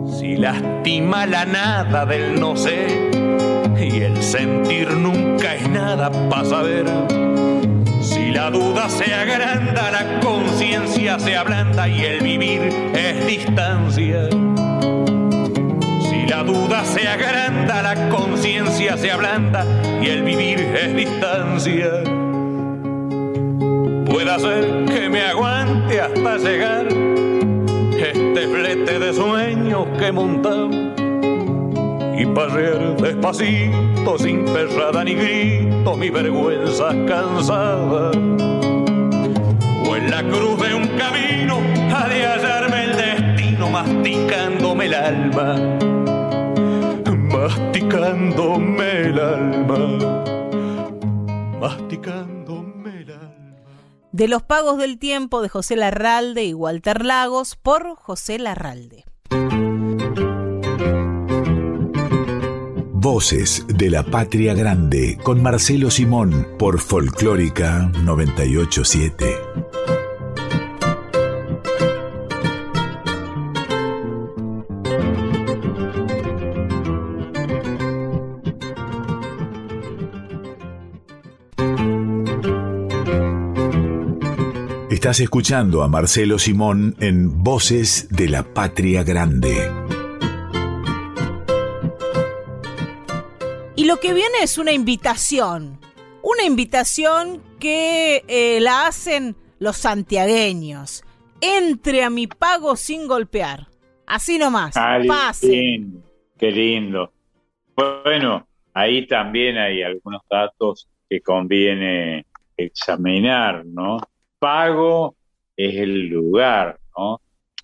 Si lastima la nada del no sé y el sentir nunca es nada para saber. Si la duda se agranda, la conciencia se ablanda y el vivir es distancia. La duda se agranda, la conciencia se ablanda y el vivir es distancia. Puede ser que me aguante hasta llegar este flete de sueños que he montado y parrear despacito sin perrada ni grito mi vergüenza cansada o en la cruz de un camino ha de hallarme el destino masticándome el alma masticándome el alma masticándome el alma De los pagos del tiempo de José Larralde y Walter Lagos por José Larralde. Voces de la Patria Grande con Marcelo Simón por Folclórica 987. Estás escuchando a Marcelo Simón en Voces de la Patria Grande. Y lo que viene es una invitación. Una invitación que eh, la hacen los santiagueños. Entre a mi pago sin golpear. Así nomás. Ah, lindo, Qué lindo. Bueno, ahí también hay algunos datos que conviene examinar, ¿no? Pago es el lugar, ¿no?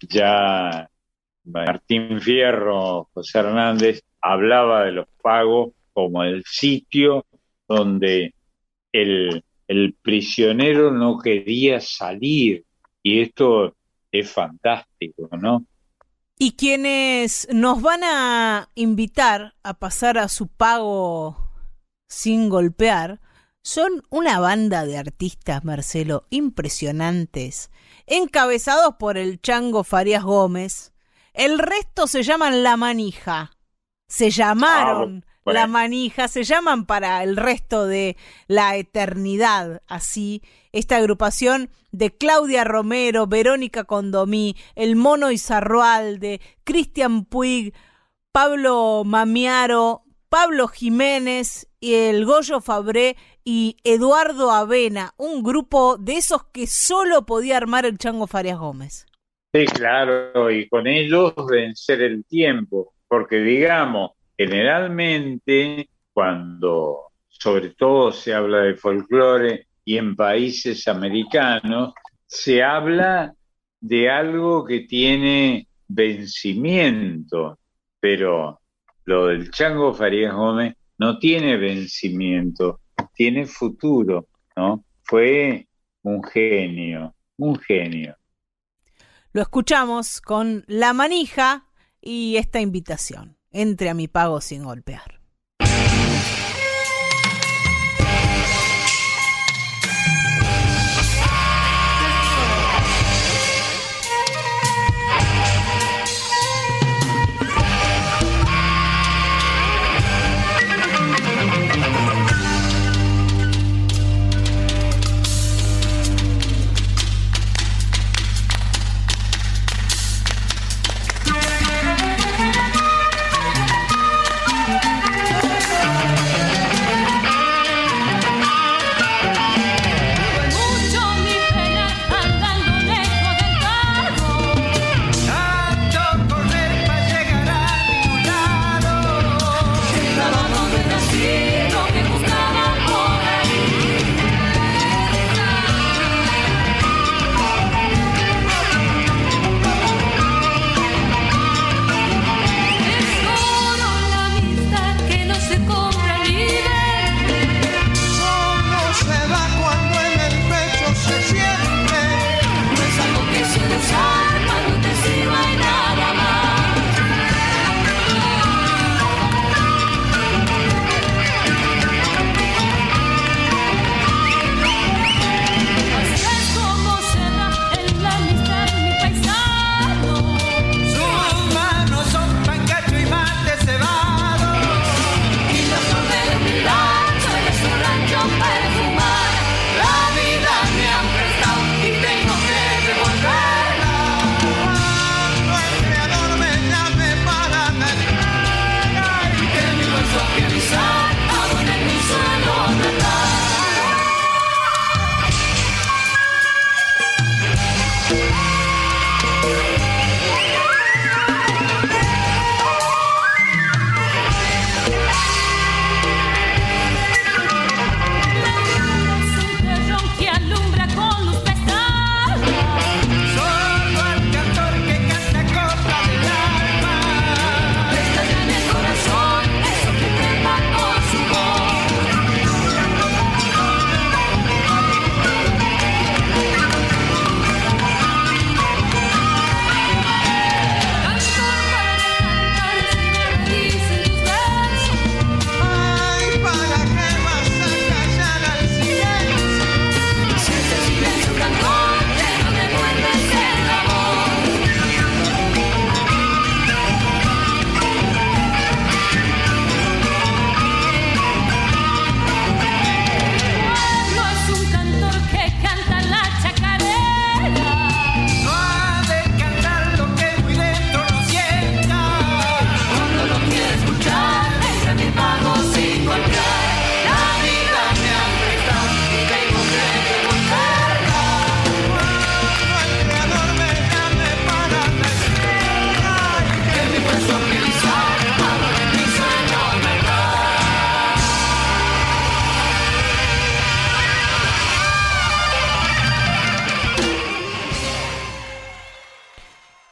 Ya Martín Fierro, José Hernández, hablaba de los pagos como el sitio donde el, prisionero no quería salir. Y esto es fantástico, ¿no? Y quienes nos van a invitar a pasar a su pago sin golpear son una banda de artistas, Marcelo, impresionantes, encabezados por el Chango Farías Gómez. El resto se llaman La Manija. Se llamaron Ah, bueno. La Manija, se llaman para el resto de la eternidad, así. Esta agrupación de Claudia Romero, Verónica Condomí, El Mono Izarroalde, Cristian Puig, Pablo Mamiaro, Pablo Jiménez y el Goyo Fabré y Eduardo Avena, un grupo de esos que solo podía armar el Chango Farias Gómez. Sí, claro, y con ellos vencer el tiempo, porque digamos, generalmente cuando sobre todo se habla de folclore y en países americanos, se habla de algo que tiene vencimiento, pero lo del Chango Farías Gómez no tiene vencimiento, tiene futuro, ¿no? Fue un genio, un genio. Lo escuchamos con La Manija y esta invitación. Entre a mi pago sin golpear.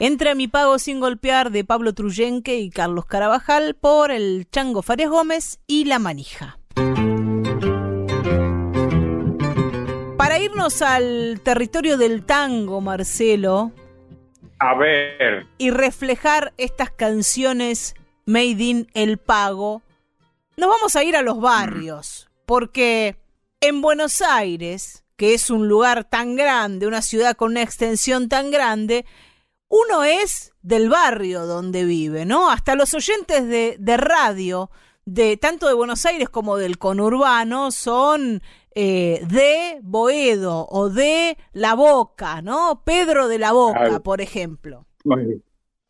Entre mi pago sin golpear de Pablo Truyenque y Carlos Carabajal por el Chango Farias Gómez y La Manija. Para irnos al territorio del tango, Marcelo. A ver. Y reflejar estas canciones Made in El Pago, nos vamos a ir a los barrios, porque en Buenos Aires, que es un lugar tan grande, una ciudad con una extensión tan grande, uno es del barrio donde vive, ¿no? Hasta los oyentes de, de radio, de tanto de Buenos Aires como del conurbano, son eh, de Boedo o de La Boca, ¿no? Pedro de la Boca, por ejemplo. Muy,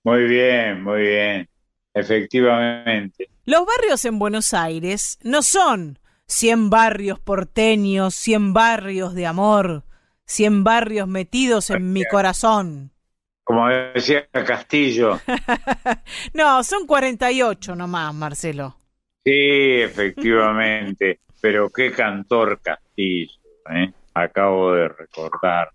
muy bien, muy bien. Efectivamente. Los barrios en Buenos Aires no son 100 barrios porteños, 100 barrios de amor, 100 barrios metidos en mi corazón. Como decía Castillo. no, son 48 nomás, Marcelo. Sí, efectivamente. Pero qué cantor Castillo, ¿eh? acabo de recordar.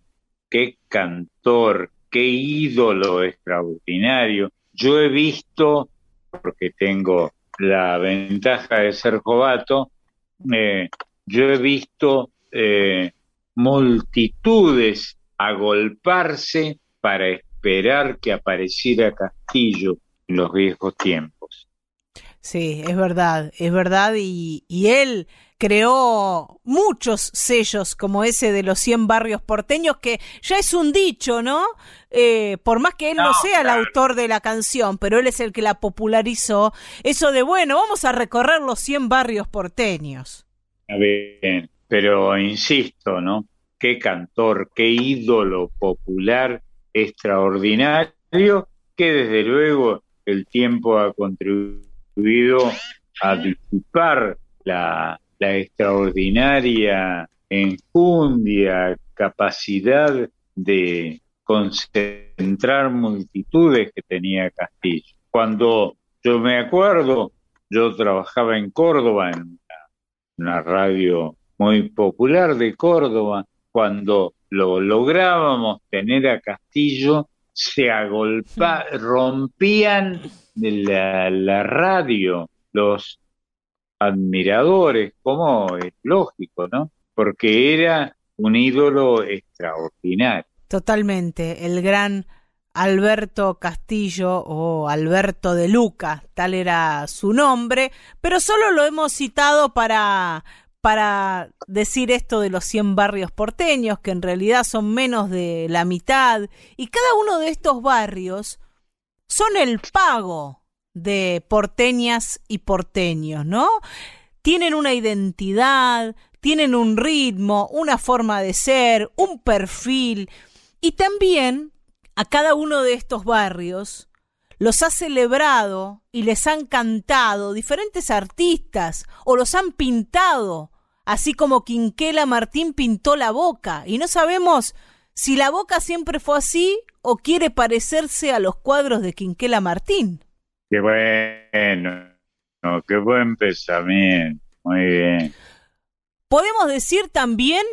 Qué cantor, qué ídolo extraordinario. Yo he visto, porque tengo la ventaja de ser jovato, eh, yo he visto eh, multitudes agolparse para esperar que apareciera Castillo en los viejos tiempos. Sí, es verdad, es verdad, y, y él creó muchos sellos como ese de los 100 barrios porteños, que ya es un dicho, ¿no? Eh, por más que él no, No, sea claro. el autor de la canción, pero él es el que la popularizó, eso de, bueno, vamos a recorrer los 100 barrios porteños. Está bien, pero insisto, ¿no? Qué cantor, qué ídolo popular extraordinario, que desde luego el tiempo ha contribuido a disipar la, extraordinaria enjundia, capacidad de concentrar multitudes que tenía Castillo. Cuando yo me acuerdo, yo trabajaba en Córdoba, en una, una radio muy popular de Córdoba, cuando lo lográbamos tener a Castillo, se agolpa, rompían la, la radio los admiradores, como es lógico, ¿no? Porque era un ídolo extraordinario. Totalmente, el gran Alberto Castillo o Alberto de Luca, tal era su nombre, pero solo lo hemos citado para para decir esto de los 100 barrios porteños, que en realidad son menos de la mitad, y cada uno de estos barrios son el pago de porteñas y porteños, ¿no? Tienen una identidad, tienen un ritmo, una forma de ser, un perfil, y también a cada uno de estos barrios los ha celebrado y les han cantado diferentes artistas o los han pintado, así como Quinquela Martín pintó la boca, y no sabemos si la boca siempre fue así o quiere parecerse a los cuadros de Quinquela Martín. Qué bueno, no, qué buen pensamiento, muy bien. Podemos decir también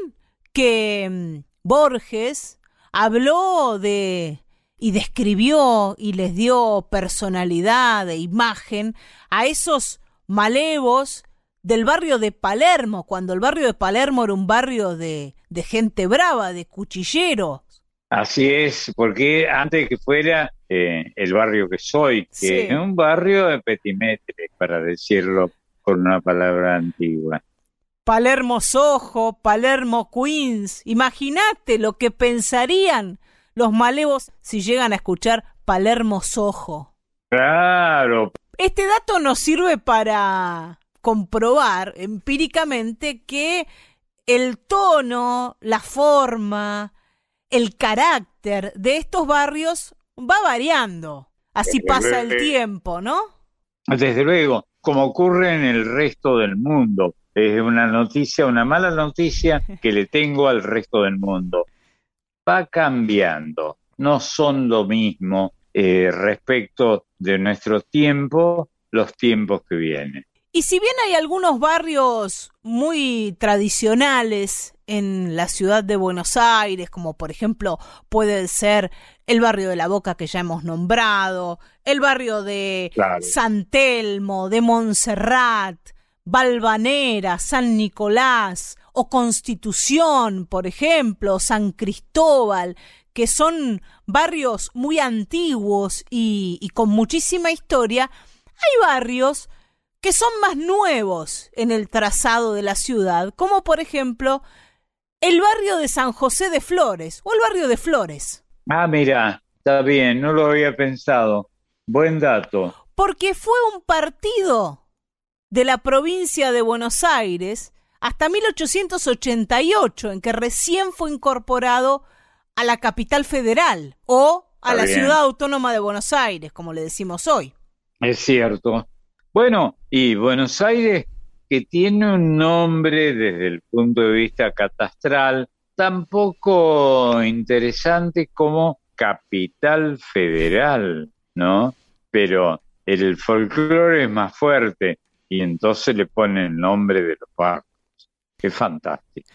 que mm, Borges habló de y describió y les dio personalidad e imagen a esos malevos del barrio de Palermo, cuando el barrio de Palermo era un barrio de, de gente brava, de cuchilleros. Así es, porque antes que fuera eh, el barrio que soy, que Sí. es un barrio de petimetre, para decirlo con una palabra antigua. Palermo Soho, Palermo Queens. Imagínate lo que pensarían los malevos si llegan a escuchar Palermo Soho. Claro, Este dato nos sirve para comprobar empíricamente que el tono, la forma, el carácter de estos barrios va variando. Así pasa el tiempo, ¿no? desde luego, como ocurre en el resto del mundo. Es una noticia, una mala noticia que le tengo al resto del mundo. Va cambiando, no son lo mismo eh, respecto de nuestro tiempo, los tiempos que vienen. Y si bien hay algunos barrios muy tradicionales en la ciudad de Buenos Aires, como por ejemplo puede ser el barrio de La Boca que ya hemos nombrado, el barrio de San Telmo, de Montserrat, Valvanera, San Nicolás o Constitución, por ejemplo, San Cristóbal, que son barrios muy antiguos y, y con muchísima historia, hay barrios que son más nuevos en el trazado de la ciudad, como por ejemplo el barrio de San José de Flores o el barrio de Flores. Ah, mira, está bien, no lo había pensado. Buen dato. Porque fue un partido de la provincia de Buenos Aires hasta 1888, en que recién fue incorporado a la capital federal o a la ciudad autónoma de Buenos Aires, como le decimos hoy. Es cierto. Bueno, y Buenos Aires, que tiene un nombre desde el punto de vista catastral, tan poco interesante como capital federal, ¿no? Pero el folclore es más fuerte y entonces le ponen el nombre de los barcos. Qué fantástico.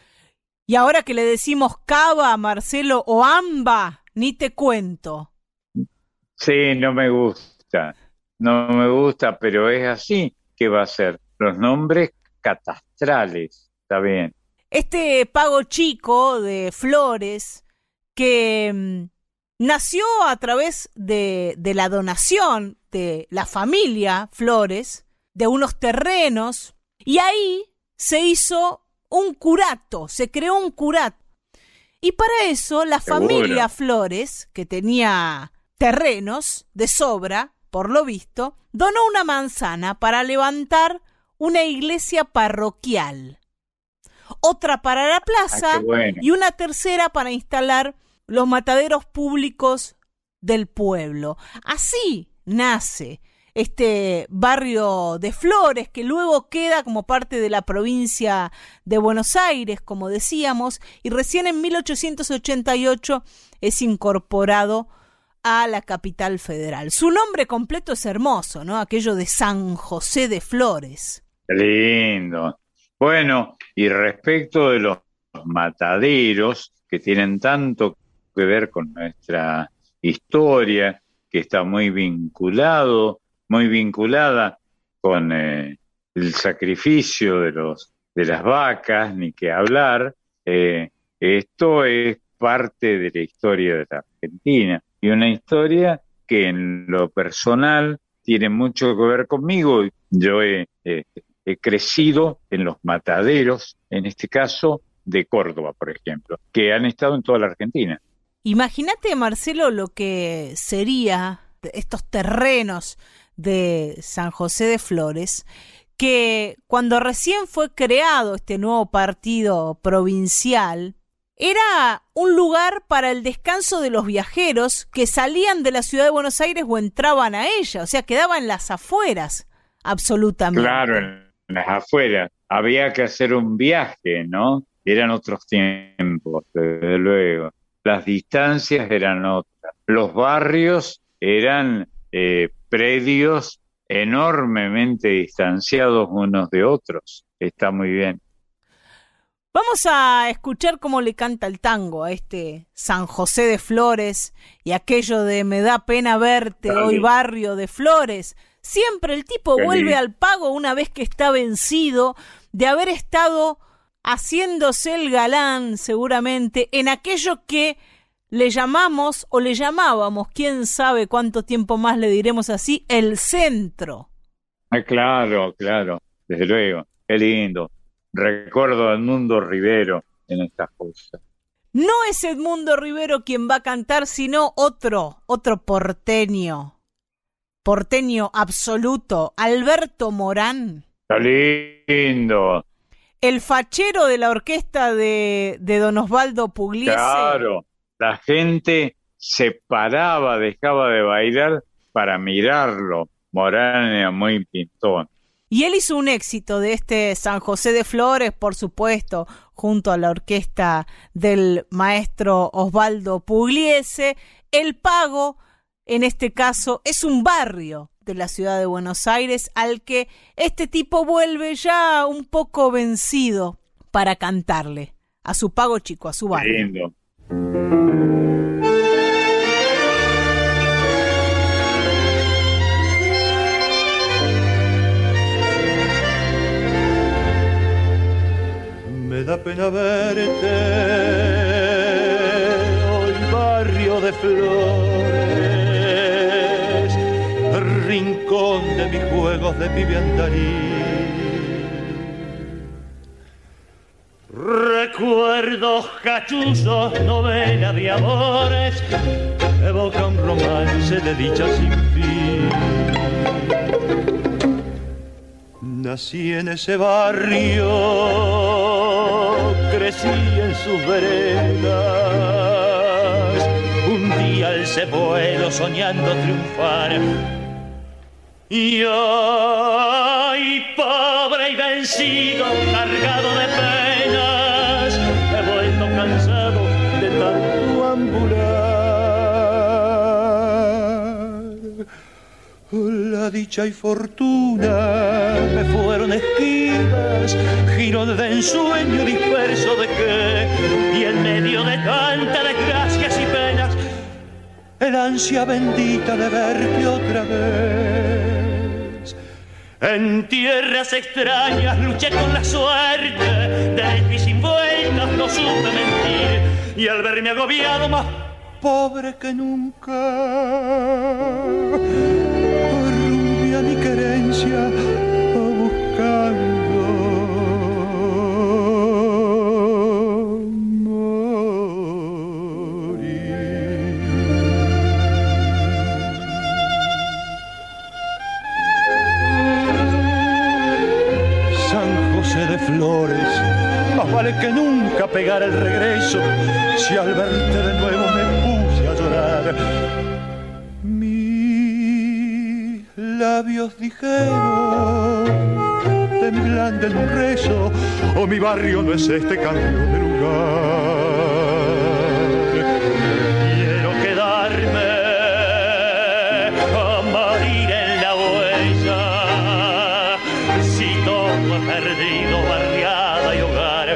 Y ahora que le decimos Cava, Marcelo o Amba, ni te cuento. Sí, no me gusta no me gusta, pero es así. ¿Qué va a ser? Los nombres catastrales, está bien. Este pago chico de Flores, que mm, nació a través de, de la donación de la familia Flores, de unos terrenos, y ahí se hizo un curato, se creó un curato. Y para eso la familia Flores, que tenía terrenos de sobra, por lo visto, donó una manzana para levantar una iglesia parroquial, otra para la plaza Ah, y una tercera para instalar los mataderos públicos del pueblo. Así nace este barrio de Flores que luego queda como parte de la provincia de Buenos Aires, como decíamos, y recién en 1888 es incorporado a la capital federal. Su nombre completo es hermoso, ¿no? Aquello de San José de Flores. Lindo. Bueno, y respecto de los mataderos, que tienen tanto que ver con nuestra historia, que está muy vinculado, muy vinculada con eh, el sacrificio de los de las vacas, ni que hablar. eh, esto es parte de la historia de la Argentina y una historia que en lo personal tiene mucho que ver conmigo. Yo he, crecido en los mataderos, en este caso de Córdoba, por ejemplo, que han estado en toda la Argentina. Imagínate, Marcelo, lo que sería estos terrenos de San José de Flores, que cuando recién fue creado este nuevo partido provincial, era un lugar para el descanso de los viajeros que salían de la ciudad de Buenos Aires o entraban a ella, o sea, quedaban las afueras, absolutamente. Claro, en las afueras. Había que hacer un viaje, ¿no? Eran otros tiempos, desde luego. Las distancias eran otras. Los barrios eran eh, predios enormemente distanciados unos de otros. Está muy bien. Vamos a escuchar cómo le canta el tango a este San José de Flores y aquello de me da pena verte Dale. hoy barrio de Flores. Siempre el tipo vuelve al pago una vez que está vencido de haber estado haciéndose el galán seguramente en aquello que le llamamos o le llamábamos, quién sabe cuánto tiempo más le diremos así, el centro. Ah, claro, claro, desde luego. Qué lindo. Recuerdo a Edmundo Rivero en estas cosas. No es Edmundo Rivero quien va a cantar, sino otro, otro porteño. Porteño absoluto, Alberto Morán, Está lindo. el fachero de la orquesta de, de Don Osvaldo Pugliese. Claro. La gente se paraba, dejaba de bailar para mirarlo. Morán era muy pintón. Y él hizo un éxito de este San José de Flores, por supuesto, junto a la orquesta del maestro Osvaldo Pugliese. El Pago, en este caso, es un barrio de la ciudad de Buenos Aires al que este tipo vuelve ya un poco vencido para cantarle a su pago chico, a su barrio. Me da pena verte. Hoy barrio de flores, rincón de mis juegos de pibe Recuerdos cachuzos, novela de amores, evoca un romance de dicha sin fin. Nací en ese barrio, crecí en sus veredas. Un día alcé vuelo soñando triunfar. Y hoy, pobre y vencido, cargado de penas, he vuelto cansado Dicha y fortuna. Me fueron esquivas, giro de ensueño disperso de que, y en medio de tanta desgracias y penas, el ansia bendita de verte otra vez. En tierras extrañas luché con la suerte, de y sin vueltas no supe mentir, y al verme agobiado más pobre que nunca, buscando San José de Flores, más vale que nunca pegar el regreso, si al verte de nuevo labios dijeron, temblando en un rezo, o mi barrio no es este cambio de lugar. Quiero quedarme a morir en la huella, si todo he perdido, barriada y hogar.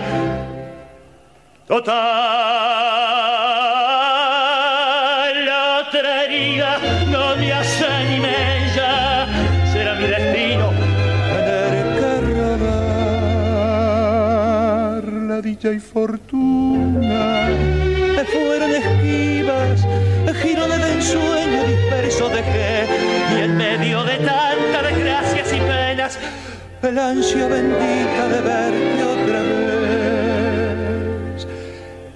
Total, y fortuna. Fueron esquivas, giro de ensueño disperso dejé, y en medio de tanta desgracias y penas, el ansia bendita de verte otra vez.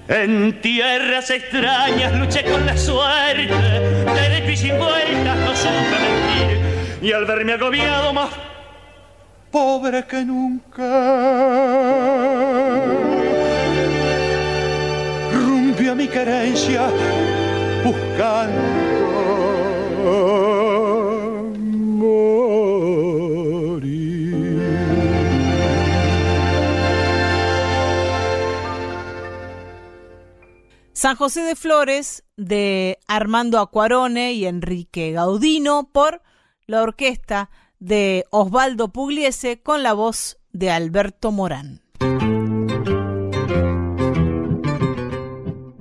En tierras extrañas luché con la suerte, derecho y sin vueltas no supe mentir, y al verme agobiado más pobre que nunca, querencia buscando San José de Flores de Armando Acuarone y Enrique Gaudino por la orquesta de Osvaldo Pugliese con la voz de Alberto Morán.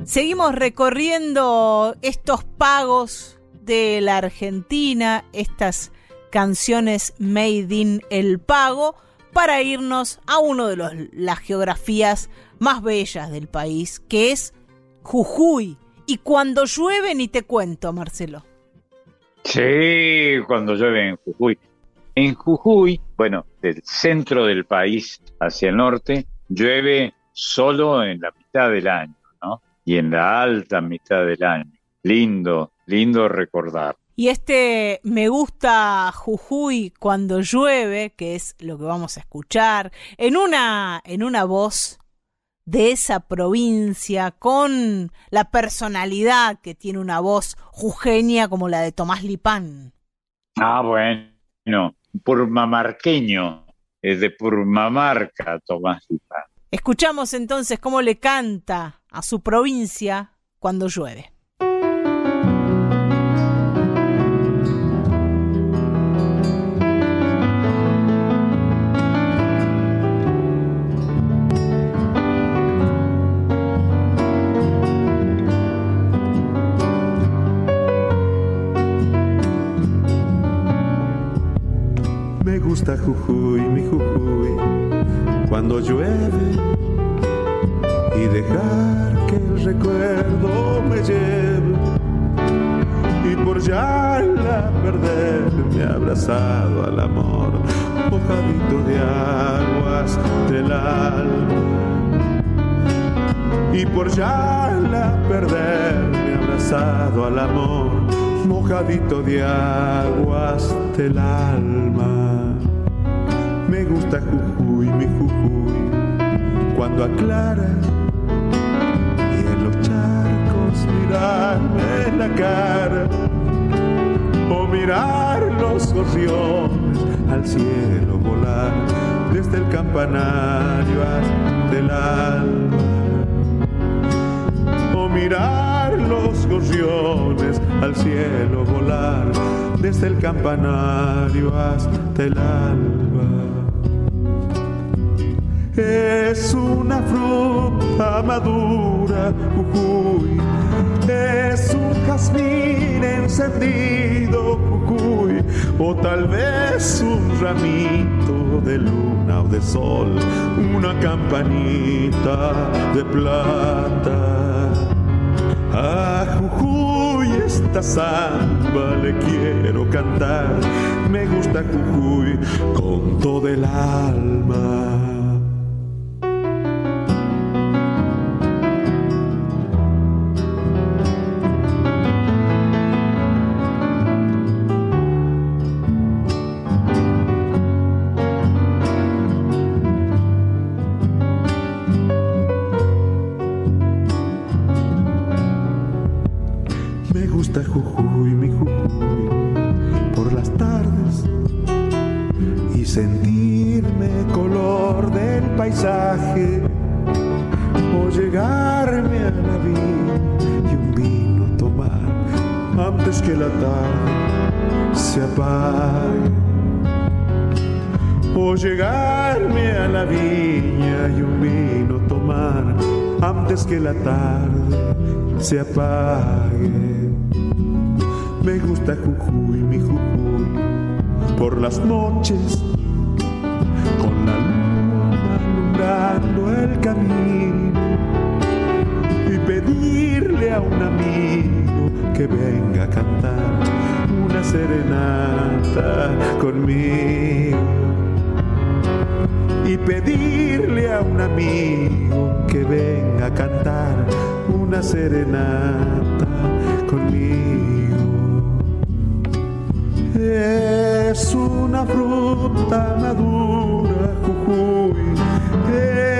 Seguimos recorriendo estos pagos de la Argentina, estas canciones made in el pago, para irnos a una de los, las geografías más bellas del país, que es Jujuy. Y cuando llueve ni te cuento, Marcelo. Sí, cuando llueve en Jujuy. En Jujuy, bueno, del centro del país hacia el norte, llueve solo en la mitad del año. Y en la alta mitad del año. Lindo, lindo recordar. Y este me gusta Jujuy cuando llueve, que es lo que vamos a escuchar, en una, en una voz de esa provincia, con la personalidad que tiene una voz jujeña como la de Tomás Lipán. Ah, bueno, purmamarqueño, es de Purmamarca, Tomás Lipán. Escuchamos entonces cómo le canta a su provincia cuando llueve. Jujuy, mi Jujuy, cuando llueve y dejar que el recuerdo me lleve y por ya la perder me ha abrazado al amor, mojadito de aguas del alma. Y por ya la perder me ha abrazado al amor, mojadito de aguas del alma. Me gusta Jujuy, mi Jujuy, cuando aclara y en los charcos mirarme la cara o mirar los gorriones al cielo volar desde el campanario hasta el alma o mirar los gorriones al cielo volar desde el campanario hasta el alba es una fruta madura, Jujuy. Es un jazmín encendido, Jujuy. O tal vez un ramito de luna o de sol, una campanita de plata. A Jujuy esta samba le quiero cantar. Me gusta Jujuy con todo el alma. Las fruta madura, Jujuy.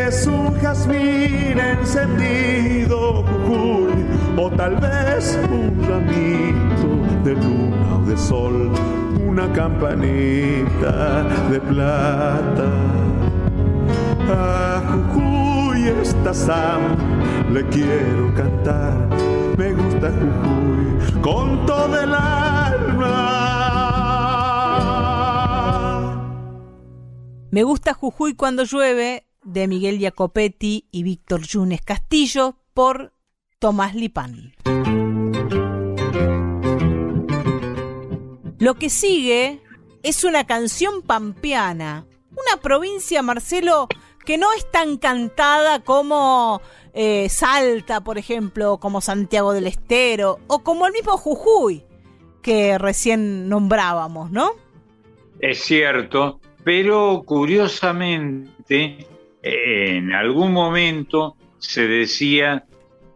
Es un jazmín encendido, Jujuy. O tal vez un ramito de luna o de sol, una campanita de plata. A Jujuy esta samba le quiero cantar. Me gusta Jujuy con todo el alma. Me gusta Jujuy cuando llueve de Miguel Jacopetti y Víctor Yunes Castillo por Tomás Lipán. Lo que sigue es una canción pampeana, una provincia, Marcelo, que no es tan cantada como eh, Salta, por ejemplo, como Santiago del Estero, o como el mismo Jujuy, que recién nombrábamos, ¿no? Es cierto, pero curiosamente, en algún momento se decía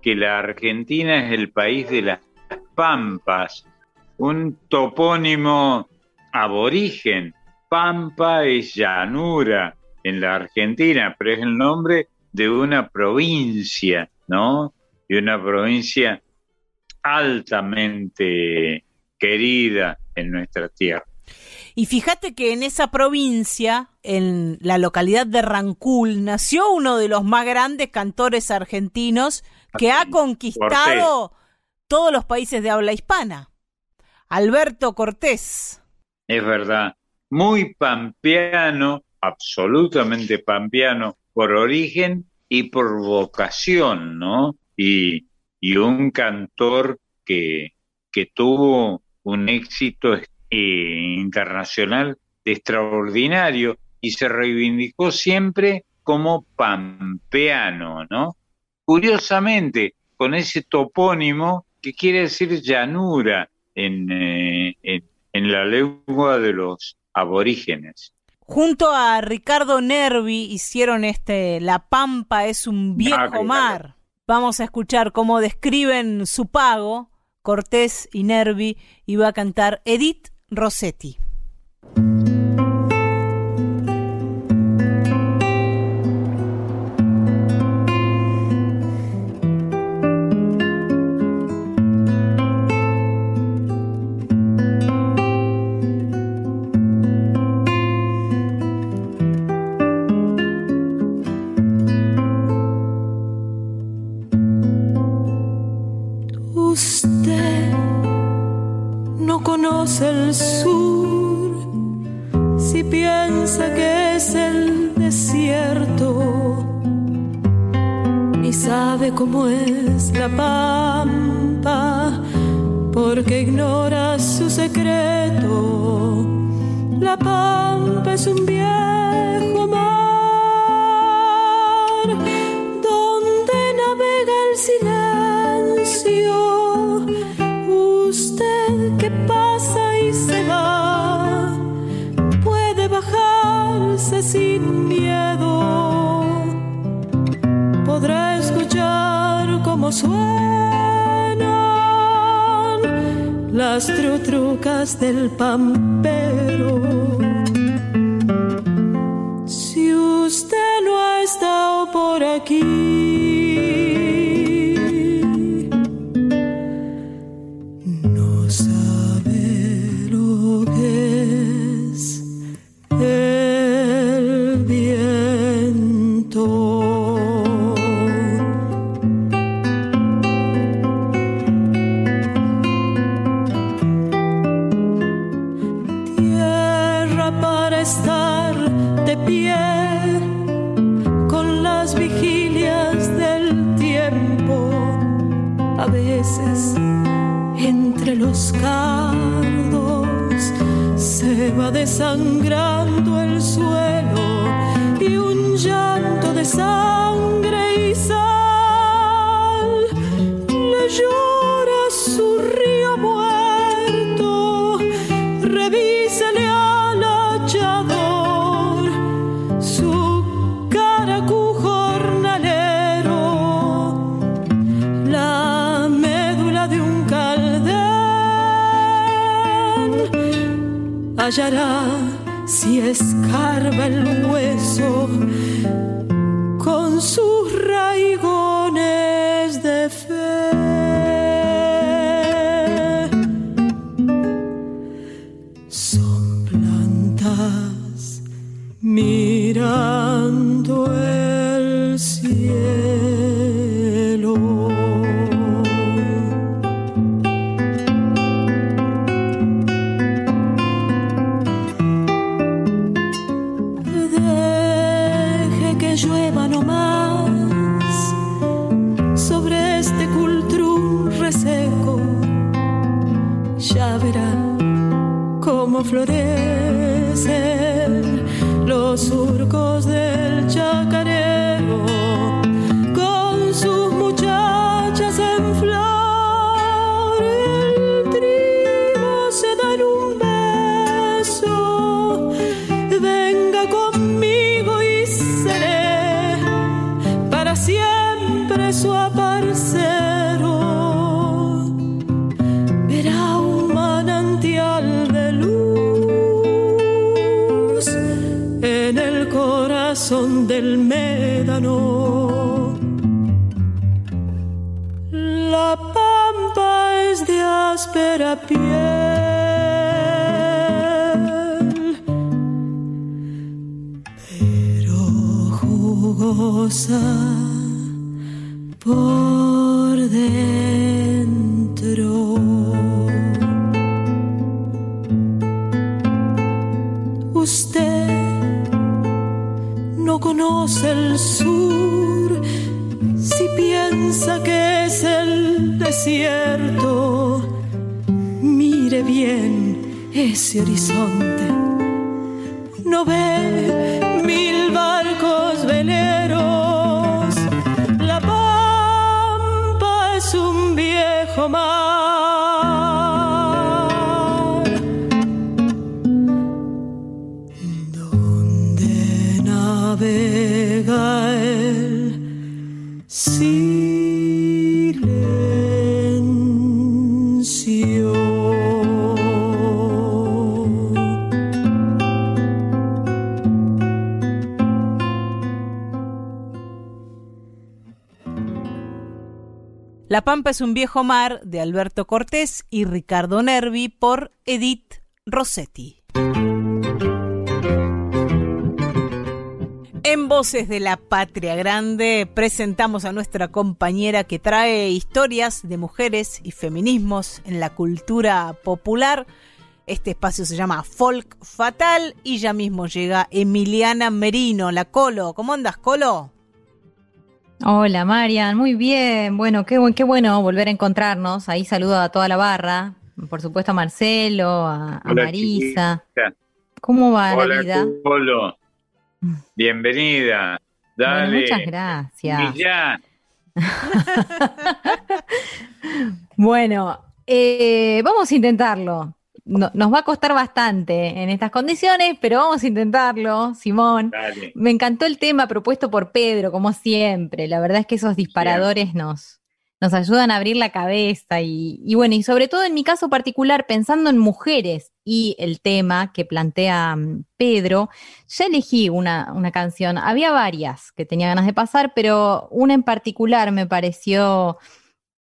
que la Argentina es el país de las pampas, un topónimo aborigen. Pampa es llanura en la Argentina, pero es el nombre de una provincia, ¿no? De una provincia altamente querida en nuestra tierra. Y fíjate que en esa provincia, en la localidad de Rancul, nació uno de los más grandes cantores argentinos que ha conquistado todos los países de habla hispana. Alberto Cortés. Es verdad, muy pampeano, absolutamente pampeano por origen y por vocación, ¿no? Y, y un cantor que, que tuvo un éxito eh, internacional de extraordinario y se reivindicó siempre como pampeano, ¿no? Curiosamente, con ese topónimo que quiere decir llanura en, eh, en, en la lengua de los aborígenes. Junto a Ricardo Nervi hicieron este La Pampa es un viejo ah, mar. Vamos a escuchar cómo describen su pago. Cortés y Nervi iba a cantar Edith Rossetti. las trutrucas del pampero. Si usted no ha estado por aquí, desangrar. hallará si escarba el hueso silencio. La Pampa es un viejo mar de Alberto Cortés y Ricardo Nervi por Edith Rossetti. En Voces de la Patria Grande presentamos a nuestra compañera que trae historias de mujeres y feminismos en la cultura popular. Este espacio se llama Folk Fatal y ya mismo llega Emiliana Merino, la Colo. ¿Cómo andas, Colo? Hola Marian, muy bien. Bueno, qué, qué bueno volver a encontrarnos. Ahí saludo a toda la barra. Por supuesto a Marcelo, a, a Hola, Marisa. chiquita. ¿Cómo va Hola, la vida? Colo. Bienvenida. Dale. Bueno, muchas gracias. Bueno, eh, vamos a intentarlo. No- nos va a costar bastante en estas condiciones, pero vamos a intentarlo, Simón. Dale. Me encantó el tema propuesto por Pedro, como siempre. La verdad es que esos disparadores nos, nos ayudan a abrir la cabeza y, y bueno, y sobre todo en mi caso particular, pensando en mujeres y el tema que plantea mm, Pedro, ya elegí una, una canción. Había varias que tenía ganas de pasar, pero una en particular me pareció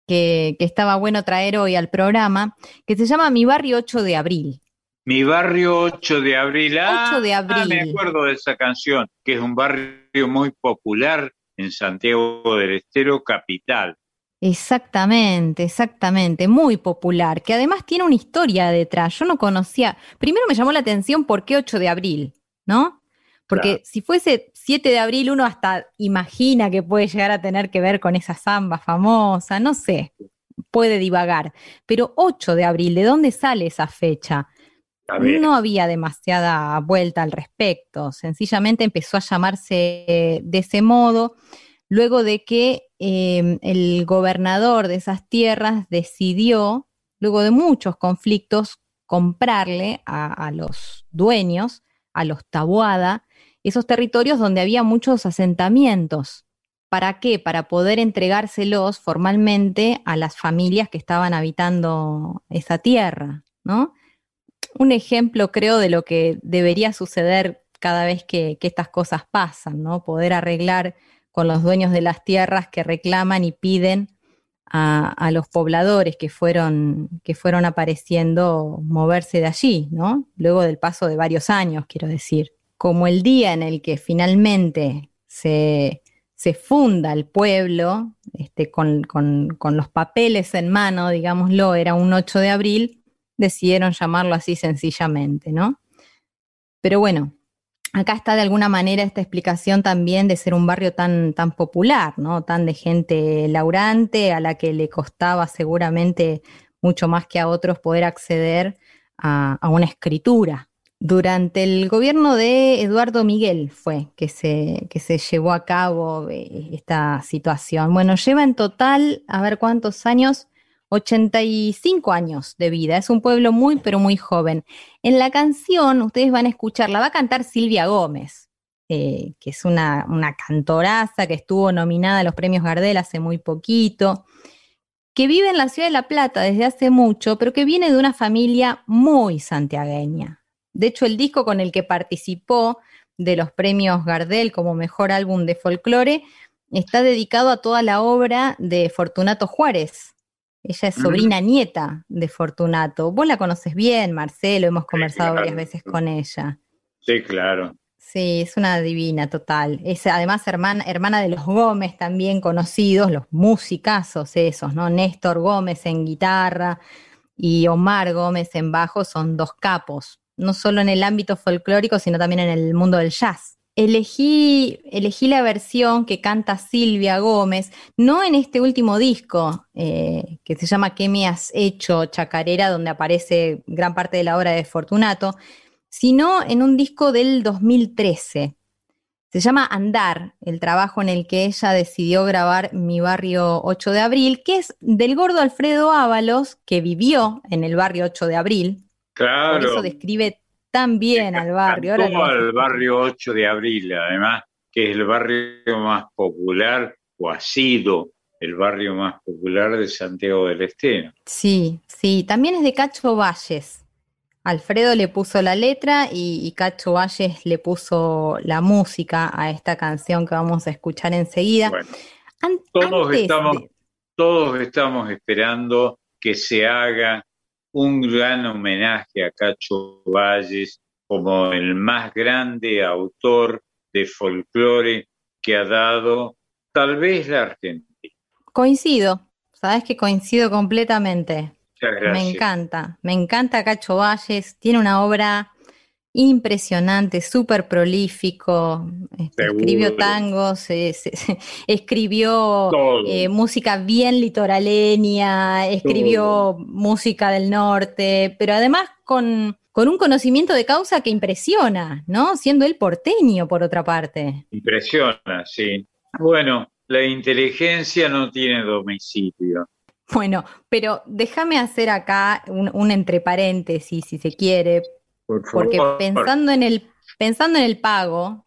que, que estaba bueno traer hoy al programa, que se llama Mi Barrio 8 de Abril. Mi barrio 8 de abril. Ah, 8 de abril. me acuerdo de esa canción, que es un barrio muy popular en Santiago del Estero, capital. Exactamente, exactamente, muy popular, que además tiene una historia detrás. Yo no conocía, primero me llamó la atención por qué 8 de abril, ¿no? Porque Claro. si fuese 7 de abril uno hasta imagina que puede llegar a tener que ver con esa samba famosa, no sé, puede divagar. Pero 8 de abril, ¿de dónde sale esa fecha? No había demasiada vuelta al respecto, sencillamente empezó a llamarse de ese modo luego de que eh, el gobernador de esas tierras decidió, luego de muchos conflictos, comprarle a, a los dueños, a los Tabuada, esos territorios donde había muchos asentamientos. ¿Para qué? Para poder entregárselos formalmente a las familias que estaban habitando esa tierra, ¿no? un ejemplo, creo, de lo que debería suceder cada vez que, que estas cosas pasan, ¿no? Poder arreglar con los dueños de las tierras que reclaman y piden a, a los pobladores que fueron, que fueron apareciendo moverse de allí, ¿no? Luego del paso de varios años, quiero decir. Como el día en el que finalmente se, se funda el pueblo, este, con, con- con los papeles en mano, digámoslo, era un 8 de abril, decidieron llamarlo así sencillamente, ¿no? Pero bueno, acá está de alguna manera esta explicación también de ser un barrio tan, tan popular, ¿no? Tan de gente laurante, a la que le costaba seguramente mucho más que a otros poder acceder a, a una escritura. Durante el gobierno de Eduardo Miguel fue que se, que se llevó a cabo eh, esta situación. Bueno, lleva en total, a ver cuántos años, 85 años de vida. Es un pueblo muy, pero muy joven. En la canción, ustedes van a escuchar, la va a cantar Silvia Gómez, eh, que es una, una cantoraza que estuvo nominada a los premios Gardel hace muy poquito, que vive en la ciudad de La Plata desde hace mucho, pero que viene de una familia muy santiagueña. De hecho, el disco con el que participó de los premios Gardel como mejor álbum de folclore está dedicado a toda la obra de Fortunato Juárez. Ella es Mm. sobrina nieta de Fortunato. Vos la conoces bien, Marcelo, hemos conversado claro. varias veces con ella. Sí, claro. Sí, es una divina total. Es además hermana, hermana de los Gómez también conocidos, los musicazos esos, ¿no? Néstor Gómez en guitarra y Omar Gómez en bajo son dos capos, no solo en el ámbito folclórico, sino también en el mundo del jazz. Elegí, elegí la versión que canta Silvia Gómez, no en este último disco, eh, que se llama ¿Qué me has hecho? Chacarera, donde aparece gran parte de la obra de Fortunato, sino en un disco del 2013. Se llama Andar, el trabajo en el que ella decidió grabar Mi barrio 8 de abril, que es del gordo Alfredo Ábalos, que vivió en el barrio 8 de abril. Claro. Por eso describe tan bien al barrio. Ahora al barrio 8 de abril, además, que es el barrio más popular, o ha sido el barrio más popular de Santiago del Estero. Sí, sí, también es de Cacho Valles. Alfredo le puso la letra y, y Cacho Valles le puso la música a esta canción que vamos a escuchar enseguida. Bueno, An- todos estamos, de- todos estamos esperando que se haga un gran homenaje a Cacho Valles como el más grande autor de folclore que ha dado tal vez la Argentina. Coincido, sabes que coincido completamente. Muchas Me encanta, me encanta Cacho Valles, tiene una obra impresionante, súper prolífico, este, escribió tangos, escribió eh, música bien litoraleña, escribió música del norte, pero además con, con un conocimiento de causa que impresiona, ¿no? Siendo él porteño, por otra parte. Impresiona, sí. Bueno, la inteligencia no tiene domicilio. Bueno, pero déjame hacer acá un, un entre paréntesis, si se quiere, Por Porque pensando en el, pensando en el pago,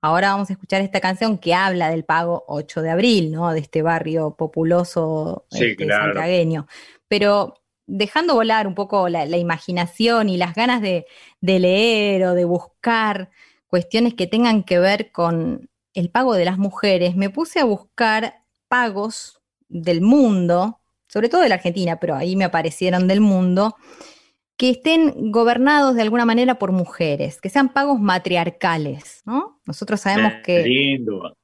ahora vamos a escuchar esta canción que habla del pago 8 de abril, ¿no? De este barrio populoso Sí, este, claro. santiagueño. Pero dejando volar un poco la, la imaginación y las ganas de, de leer o de buscar cuestiones que tengan que ver con el pago de las mujeres, me puse a buscar pagos del mundo, sobre todo de la Argentina, pero ahí me aparecieron del mundo, que estén gobernados de alguna manera por mujeres, que sean pagos matriarcales, ¿no? Nosotros sabemos Eh, que, Lindo.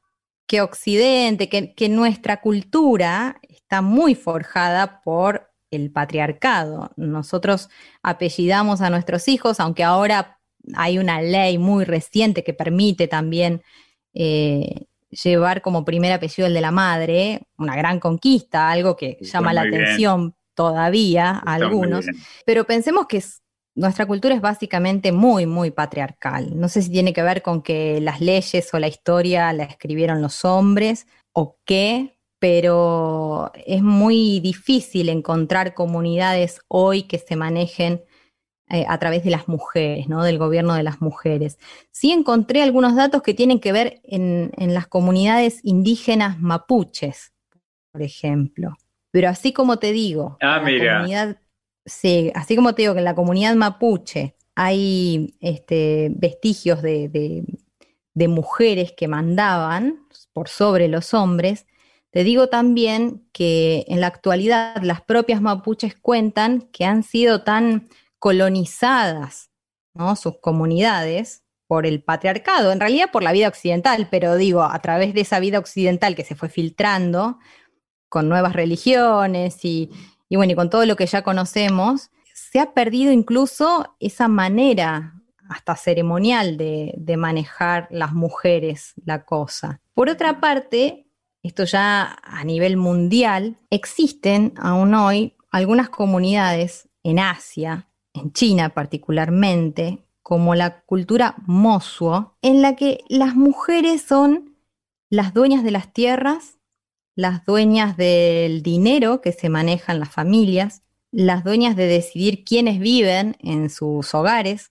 que Occidente, que, que nuestra cultura está muy forjada por el patriarcado. Nosotros apellidamos a nuestros hijos, aunque ahora hay una ley muy reciente que permite también eh, llevar como primer apellido el de la madre, una gran conquista, algo que Está llama la bien. atención todavía a algunos. Pero pensemos que es- nuestra cultura es básicamente muy, muy patriarcal. No sé si tiene que ver con que las leyes o la historia la escribieron los hombres o qué, pero es muy difícil encontrar comunidades hoy que se manejen eh, a través de las mujeres, ¿no? Del gobierno de las mujeres. Sí encontré algunos datos que tienen que ver en, en las comunidades indígenas mapuches, por ejemplo. Pero así como te digo, Ah, mira. comunidad, sí, así como te digo que en la comunidad mapuche hay este, vestigios de, de- de mujeres que mandaban por sobre los hombres, te digo también que en la actualidad las propias mapuches cuentan que han sido tan colonizadas, ¿no? Sus comunidades por el patriarcado, en realidad por la vida occidental, pero digo, a través de esa vida occidental que se fue filtrando con nuevas religiones y, y bueno, y con todo lo que ya conocemos, se ha perdido incluso esa manera hasta ceremonial de, de manejar las mujeres la cosa. Por otra parte, esto ya a nivel mundial, existen aún hoy algunas comunidades en Asia, en China particularmente, como la cultura mosuo, en la que las mujeres son las dueñas de las tierras, las dueñas del dinero que se maneja en las familias, las dueñas de decidir quiénes viven en sus hogares.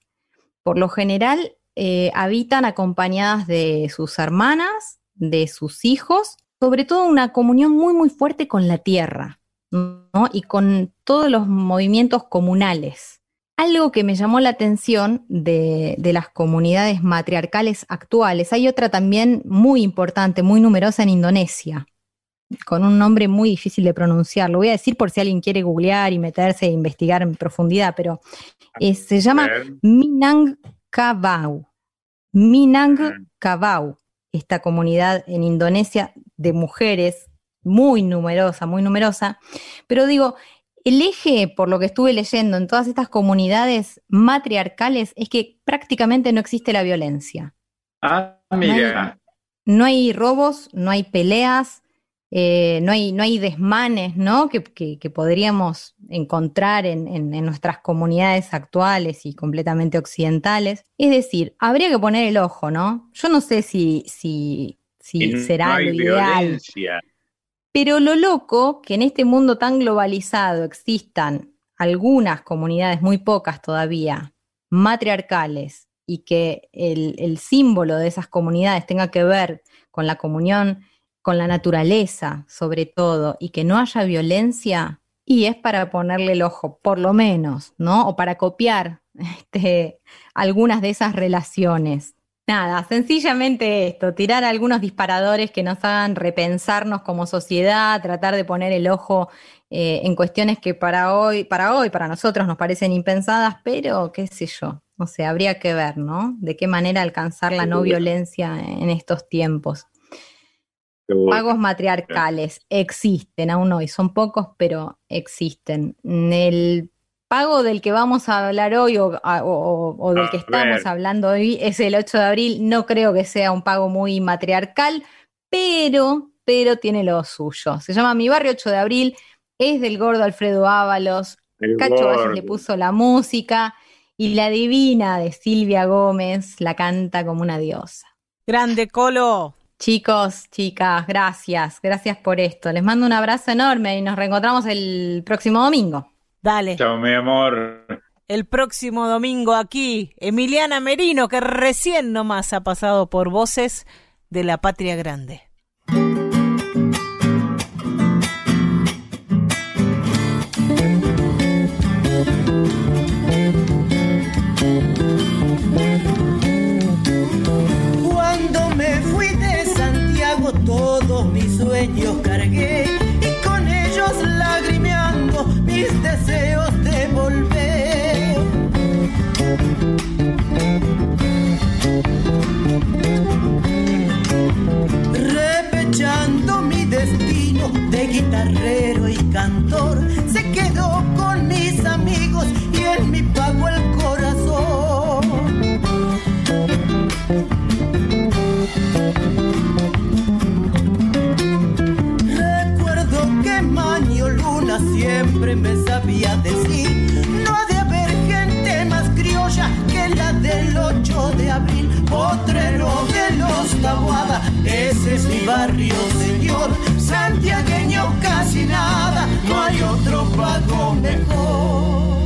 Por lo general, eh, habitan acompañadas de sus hermanas, de sus hijos, sobre todo una comunión muy, muy fuerte con la tierra, ¿no? Y con todos los movimientos comunales. Algo que me llamó la atención de, de las comunidades matriarcales actuales, hay otra también muy importante, muy numerosa en Indonesia, con un nombre muy difícil de pronunciar. Lo voy a decir por si alguien quiere googlear y meterse e investigar en profundidad, pero eh, se llama Minangkabau. Minangkabau, esta comunidad en Indonesia de mujeres muy numerosa, muy numerosa. Pero digo, el eje, por lo que estuve leyendo en todas estas comunidades matriarcales, es que prácticamente no existe la violencia. Ah, mira. No hay robos, no hay peleas, eh, no, hay, no hay desmanes ¿no? Que, podríamos encontrar en, nuestras comunidades actuales y completamente occidentales. Es decir, habría que poner el ojo, ¿no? Yo no sé si, si, si será lo ideal. Pero lo loco que en este mundo tan globalizado existan algunas comunidades, muy pocas todavía, matriarcales, y que el, el símbolo de esas comunidades tenga que ver con la comunión con la naturaleza, sobre todo, y que no haya violencia, y es para ponerle el ojo, por lo menos, ¿no? O para copiar este, algunas de esas relaciones. Nada, sencillamente esto, tirar algunos disparadores que nos hagan repensarnos como sociedad, tratar de poner el ojo eh, en cuestiones que para hoy, para hoy, para nosotros nos parecen impensadas, pero qué sé yo, o sea, habría que ver, ¿no? De qué manera alcanzar la no violencia en estos tiempos. Pagos matriarcales existen aún hoy, son pocos, pero existen. El pago del que vamos a hablar hoy o, del que estamos hablando hoy es el 8 de abril. No creo que sea un pago muy matriarcal, pero, pero tiene lo suyo. Se llama Mi Barrio 8 de abril, es del gordo Alfredo Ábalos. Cacho Valles le puso la música y la divina de Silvia Gómez la canta como una diosa. Grande Colo. Chicos, chicas, gracias, gracias por esto. Les mando un abrazo enorme y nos reencontramos el próximo domingo. Dale. Chao, mi amor. El próximo domingo aquí, Emiliana Merino, que recién nomás ha pasado por Voces de la Patria Grande. Sueños cargué y con ellos lagrimeando mis deseos de volver. Repechando mi destino de guitarrero y cantor, se quedó siempre me sabía decir, no ha de haber gente más criolla que la del 8 de abril, potrero de los Tabuada, ese es mi barrio, señor, santiagueño casi nada, no hay otro pago mejor.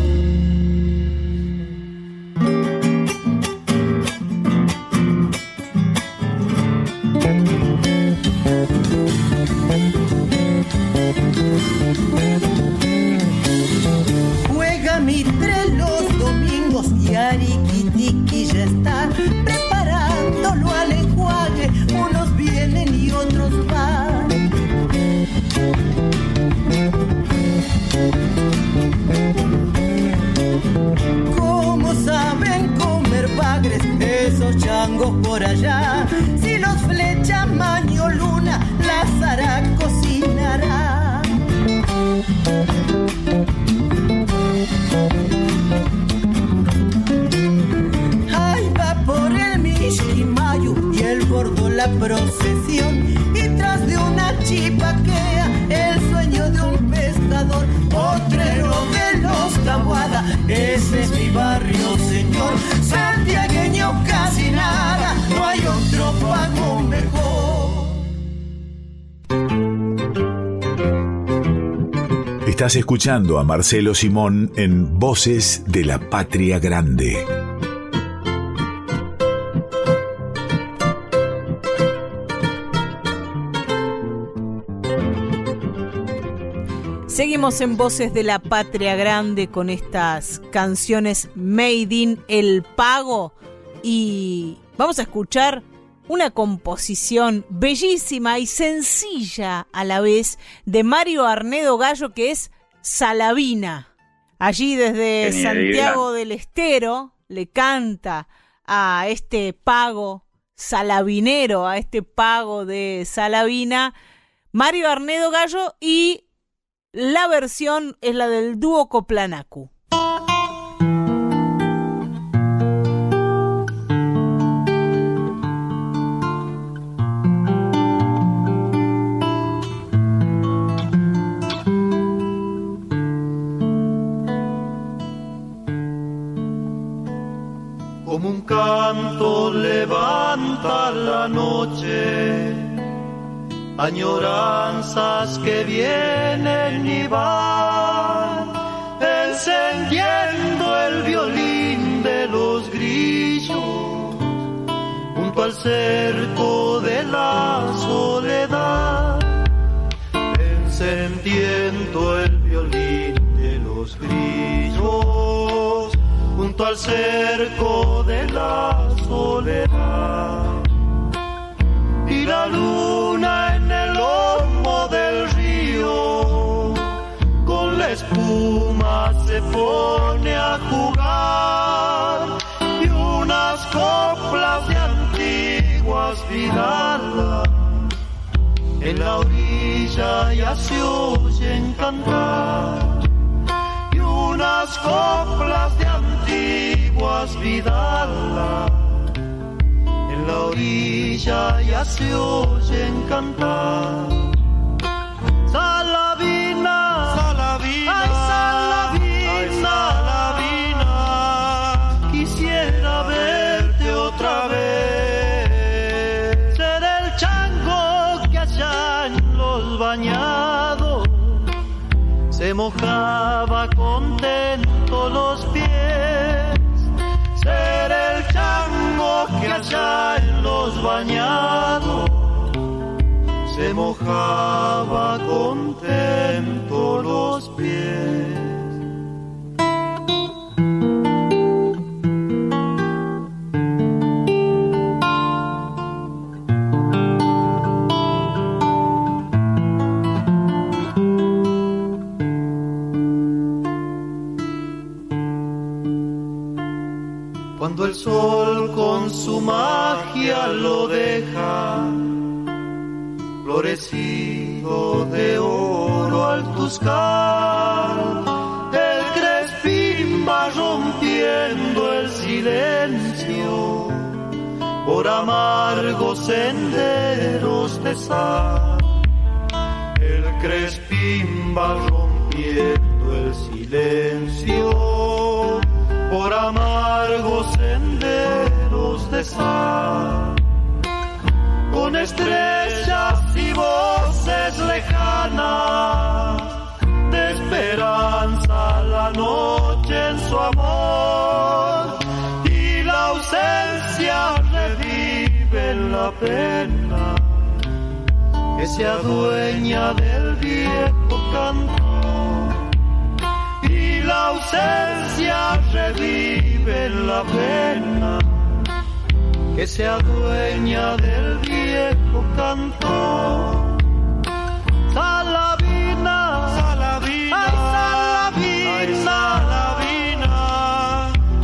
¿Cómo saben comer bagres esos changos por allá? Si los flecha Maño Luna, las hará cocinará. Ahí va por el Mishkimayu y el gordo la procesión. Y tras de una chipaquea, el Tabuada. Ese es mi barrio, señor. Santiagueño casi nada, no hay otro pago mejor. Estás escuchando a Marcelo Simón en Voces de la Patria Grande. Seguimos en Voces de la Patria Grande con estas canciones Made in El Pago y vamos a escuchar una composición bellísima y sencilla a la vez de Mario Arnedo Gallo que es Salavina. Allí desde Santiago del Estero le canta a este pago salavinero, a este pago de Salavina, Mario Arnedo Gallo y la versión es la del dúo Coplanacu. Como un canto levanta la noche añoranzas que vienen y van, encendiendo el violín de los grillos, junto al cerco de la soledad, encendiendo el violín de los grillos, junto al cerco de la soledad. Y la luna pone a jugar y unas coplas de antiguas vidalas en la orilla ya se oyen cantar y unas coplas de antiguas vidalas en la orilla ya se oyen cantar. Mojaba contento los pies. Ser el chango que allá en los bañados se mojaba contento los pies. Sol con su magia lo deja florecido de oro al tuscar, el crespín va rompiendo el silencio por amargos senderos de sal. El crespín va rompiendo el silencio por amargos senderos de sal. Con estrellas y voces lejanas de esperanza la noche en su amor. Y la ausencia revive en la pena que se adueña del viejo canto la ausencia revive la pena. Que se adueña del viejo canto. Salavina, Salavina, ay Salavina,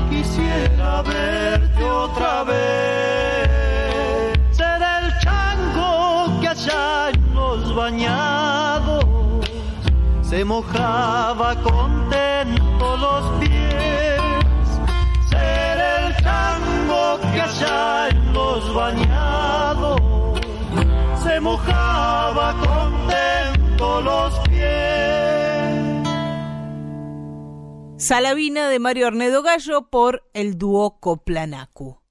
quisiera verte otra vez. Ser el chango que allá en los bañados se mojaba contento los pies. Ser el chango que allá en los bañados se mojaba contento los pies. Salavina de Mario Ornedo Gallo por el dúo Coplanacu.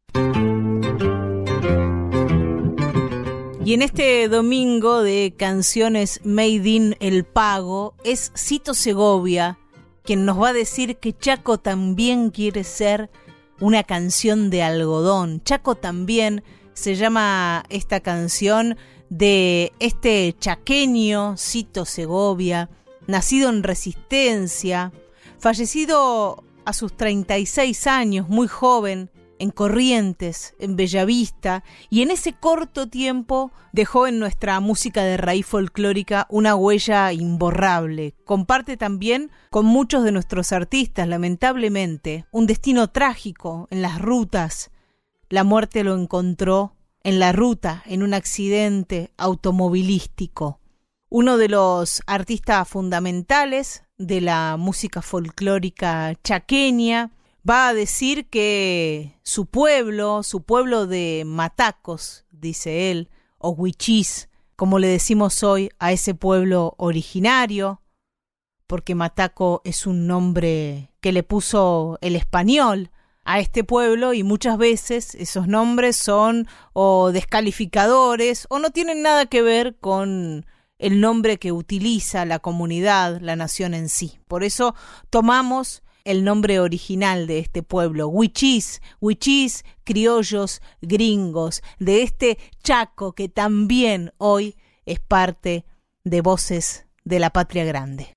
Y en este domingo de canciones Made in El Pago es Cito Segovia quien nos va a decir que Chaco también quiere ser una canción de algodón. Chaco también se llama esta canción de este chaqueño Cito Segovia, nacido en Resistencia, fallecido a sus 36 años, muy joven, en Corrientes, en Bellavista, y en ese corto tiempo dejó en nuestra música de raíz folclórica una huella imborrable. Comparte también con muchos de nuestros artistas, lamentablemente, un destino trágico en las rutas. La muerte lo encontró en la ruta, en un accidente automovilístico. Uno de los artistas fundamentales de la música folclórica chaqueña, va a decir que su pueblo, su pueblo de matacos, dice él, o huichís, como le decimos hoy a ese pueblo originario, porque mataco es un nombre que le puso el español a este pueblo y muchas veces esos nombres son o descalificadores o no tienen nada que ver con el nombre que utiliza la comunidad, la nación en sí. Por eso tomamos el nombre original de este pueblo, huichís, huichís, criollos, gringos, de este Chaco que también hoy es parte de Voces de la Patria Grande.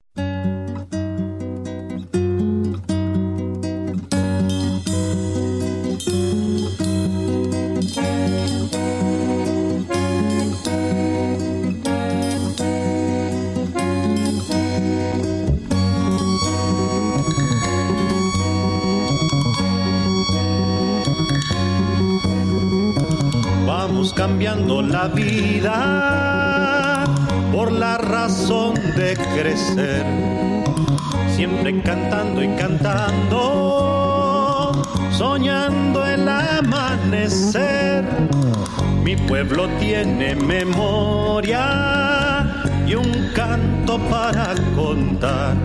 Cambiando la vida por la razón de crecer, siempre cantando y cantando, soñando el amanecer. Mi pueblo tiene memoria y un canto para contar.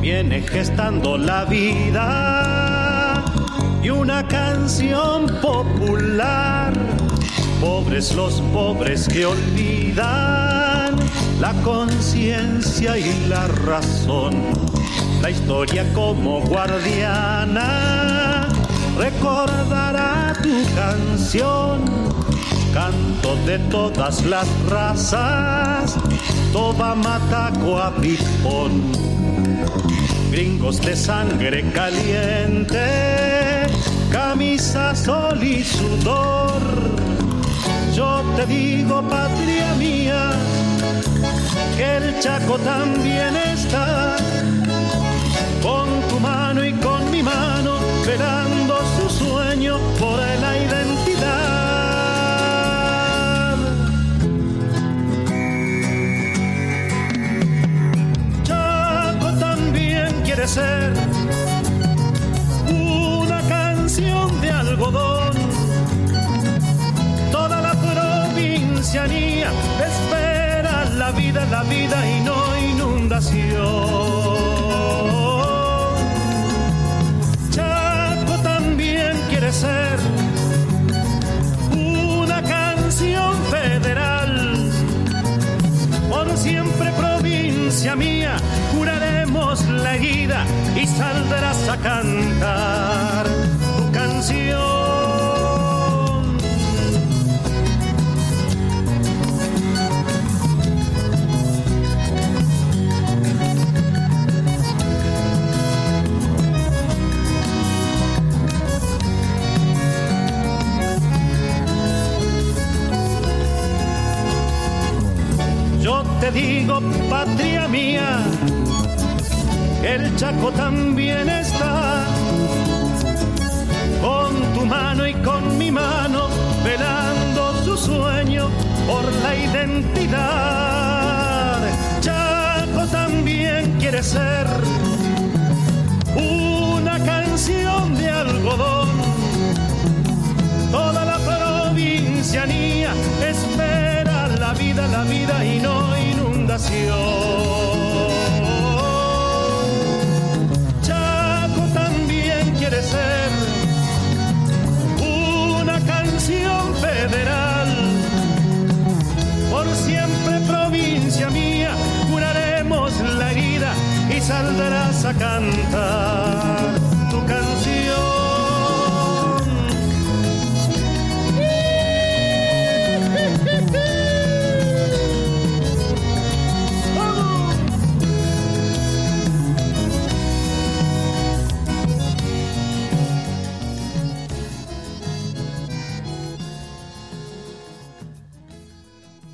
Viene gestando la vida y una canción popular. Pobres los pobres que olvidan la conciencia y la razón. La historia como guardiana recordará tu canción. Canto de todas las razas, toda mataco a pipón. Gringos de sangre caliente, camisa, sol y sudor. Yo te digo, patria mía, que el Chaco también está con tu mano y con mi mano, velando su sueño por la identidad. Chaco también quiere ser una canción de algodón. Espera la vida, la vida y no inundación. Chaco también quiere ser una canción federal. Por siempre provincia mía, juraremos la guida y saldrás a cantar Chaco también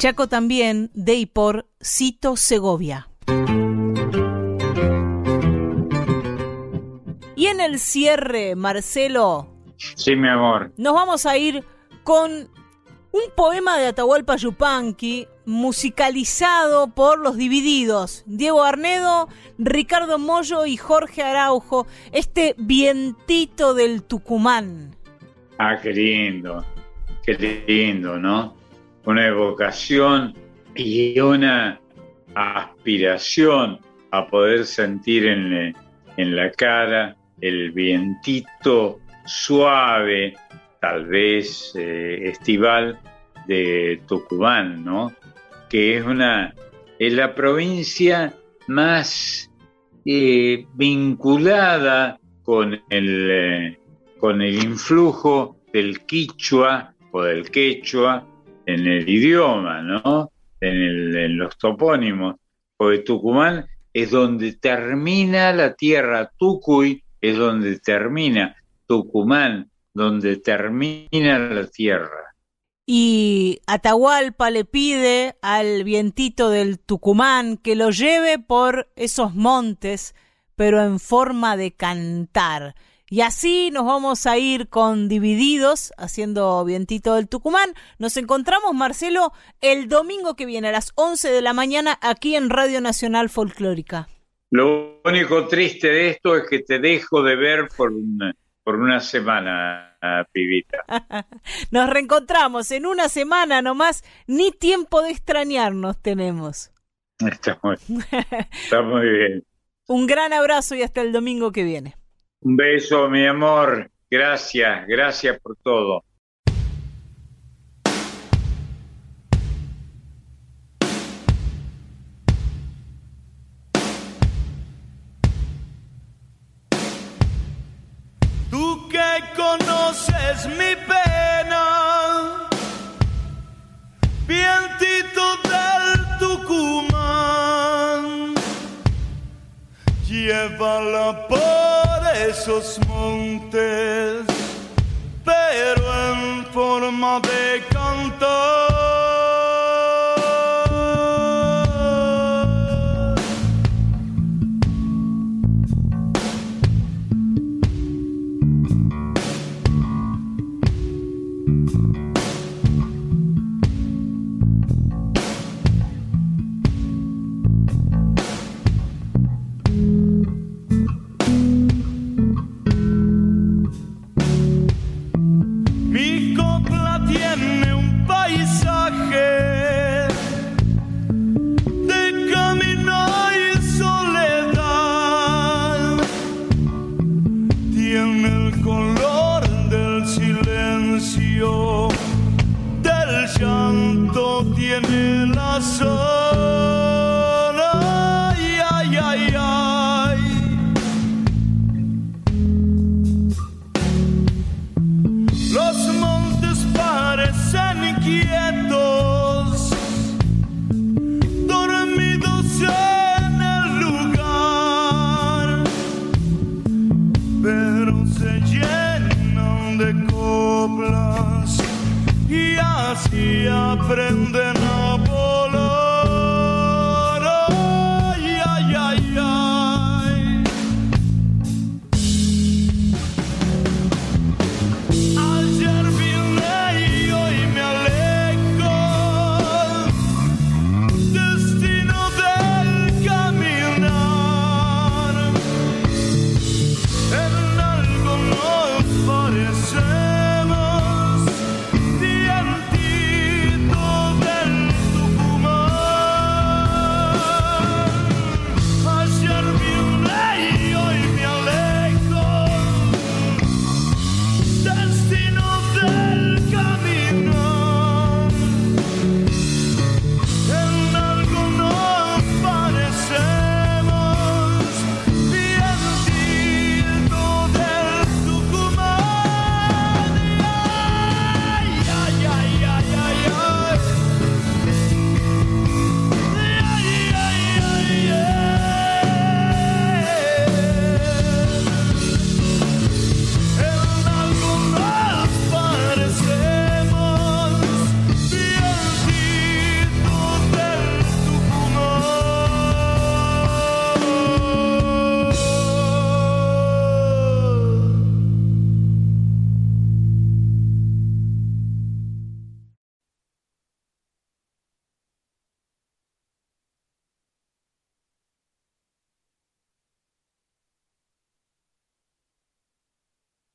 Chaco también de y por Cito Segovia. Y en el cierre, Marcelo, Sí, mi amor. nos vamos a ir con un poema de Atahualpa Yupanqui musicalizado por los divididos, Diego Arnedo, Ricardo Mollo y Jorge Araujo, este vientito del Tucumán. Ah, qué lindo, qué lindo, ¿no? Una evocación y una aspiración a poder sentir en, en la cara el vientito suave, tal vez eh, estival de Tucumán, ¿no? Que es una es la provincia más eh, vinculada con el, eh, con el influjo del quichua o del quechua en el idioma, ¿no? En, los topónimos. Porque Tucumán es donde termina la tierra, Tucuy es donde termina, Tucumán, donde termina la tierra. Y Atahualpa le pide al vientito del Tucumán que lo lleve por esos montes, pero en forma de cantar. Y así nos vamos a ir con Divididos, haciendo vientito del Tucumán. Nos encontramos, Marcelo, el domingo que viene a las 11 de la mañana aquí en Radio Nacional Folclórica. Lo único triste de esto es que te dejo de ver por una, por una semana, pibita. Nos reencontramos en una semana nomás, ni tiempo de extrañarnos tenemos. Está muy, está muy bien. Un gran abrazo y hasta el domingo que viene. Un beso, mi amor. Gracias, gracias por todo. Tú que conoces mi pena, vientito del Tucumán, llévala por esos montes, pero en forma de cantar.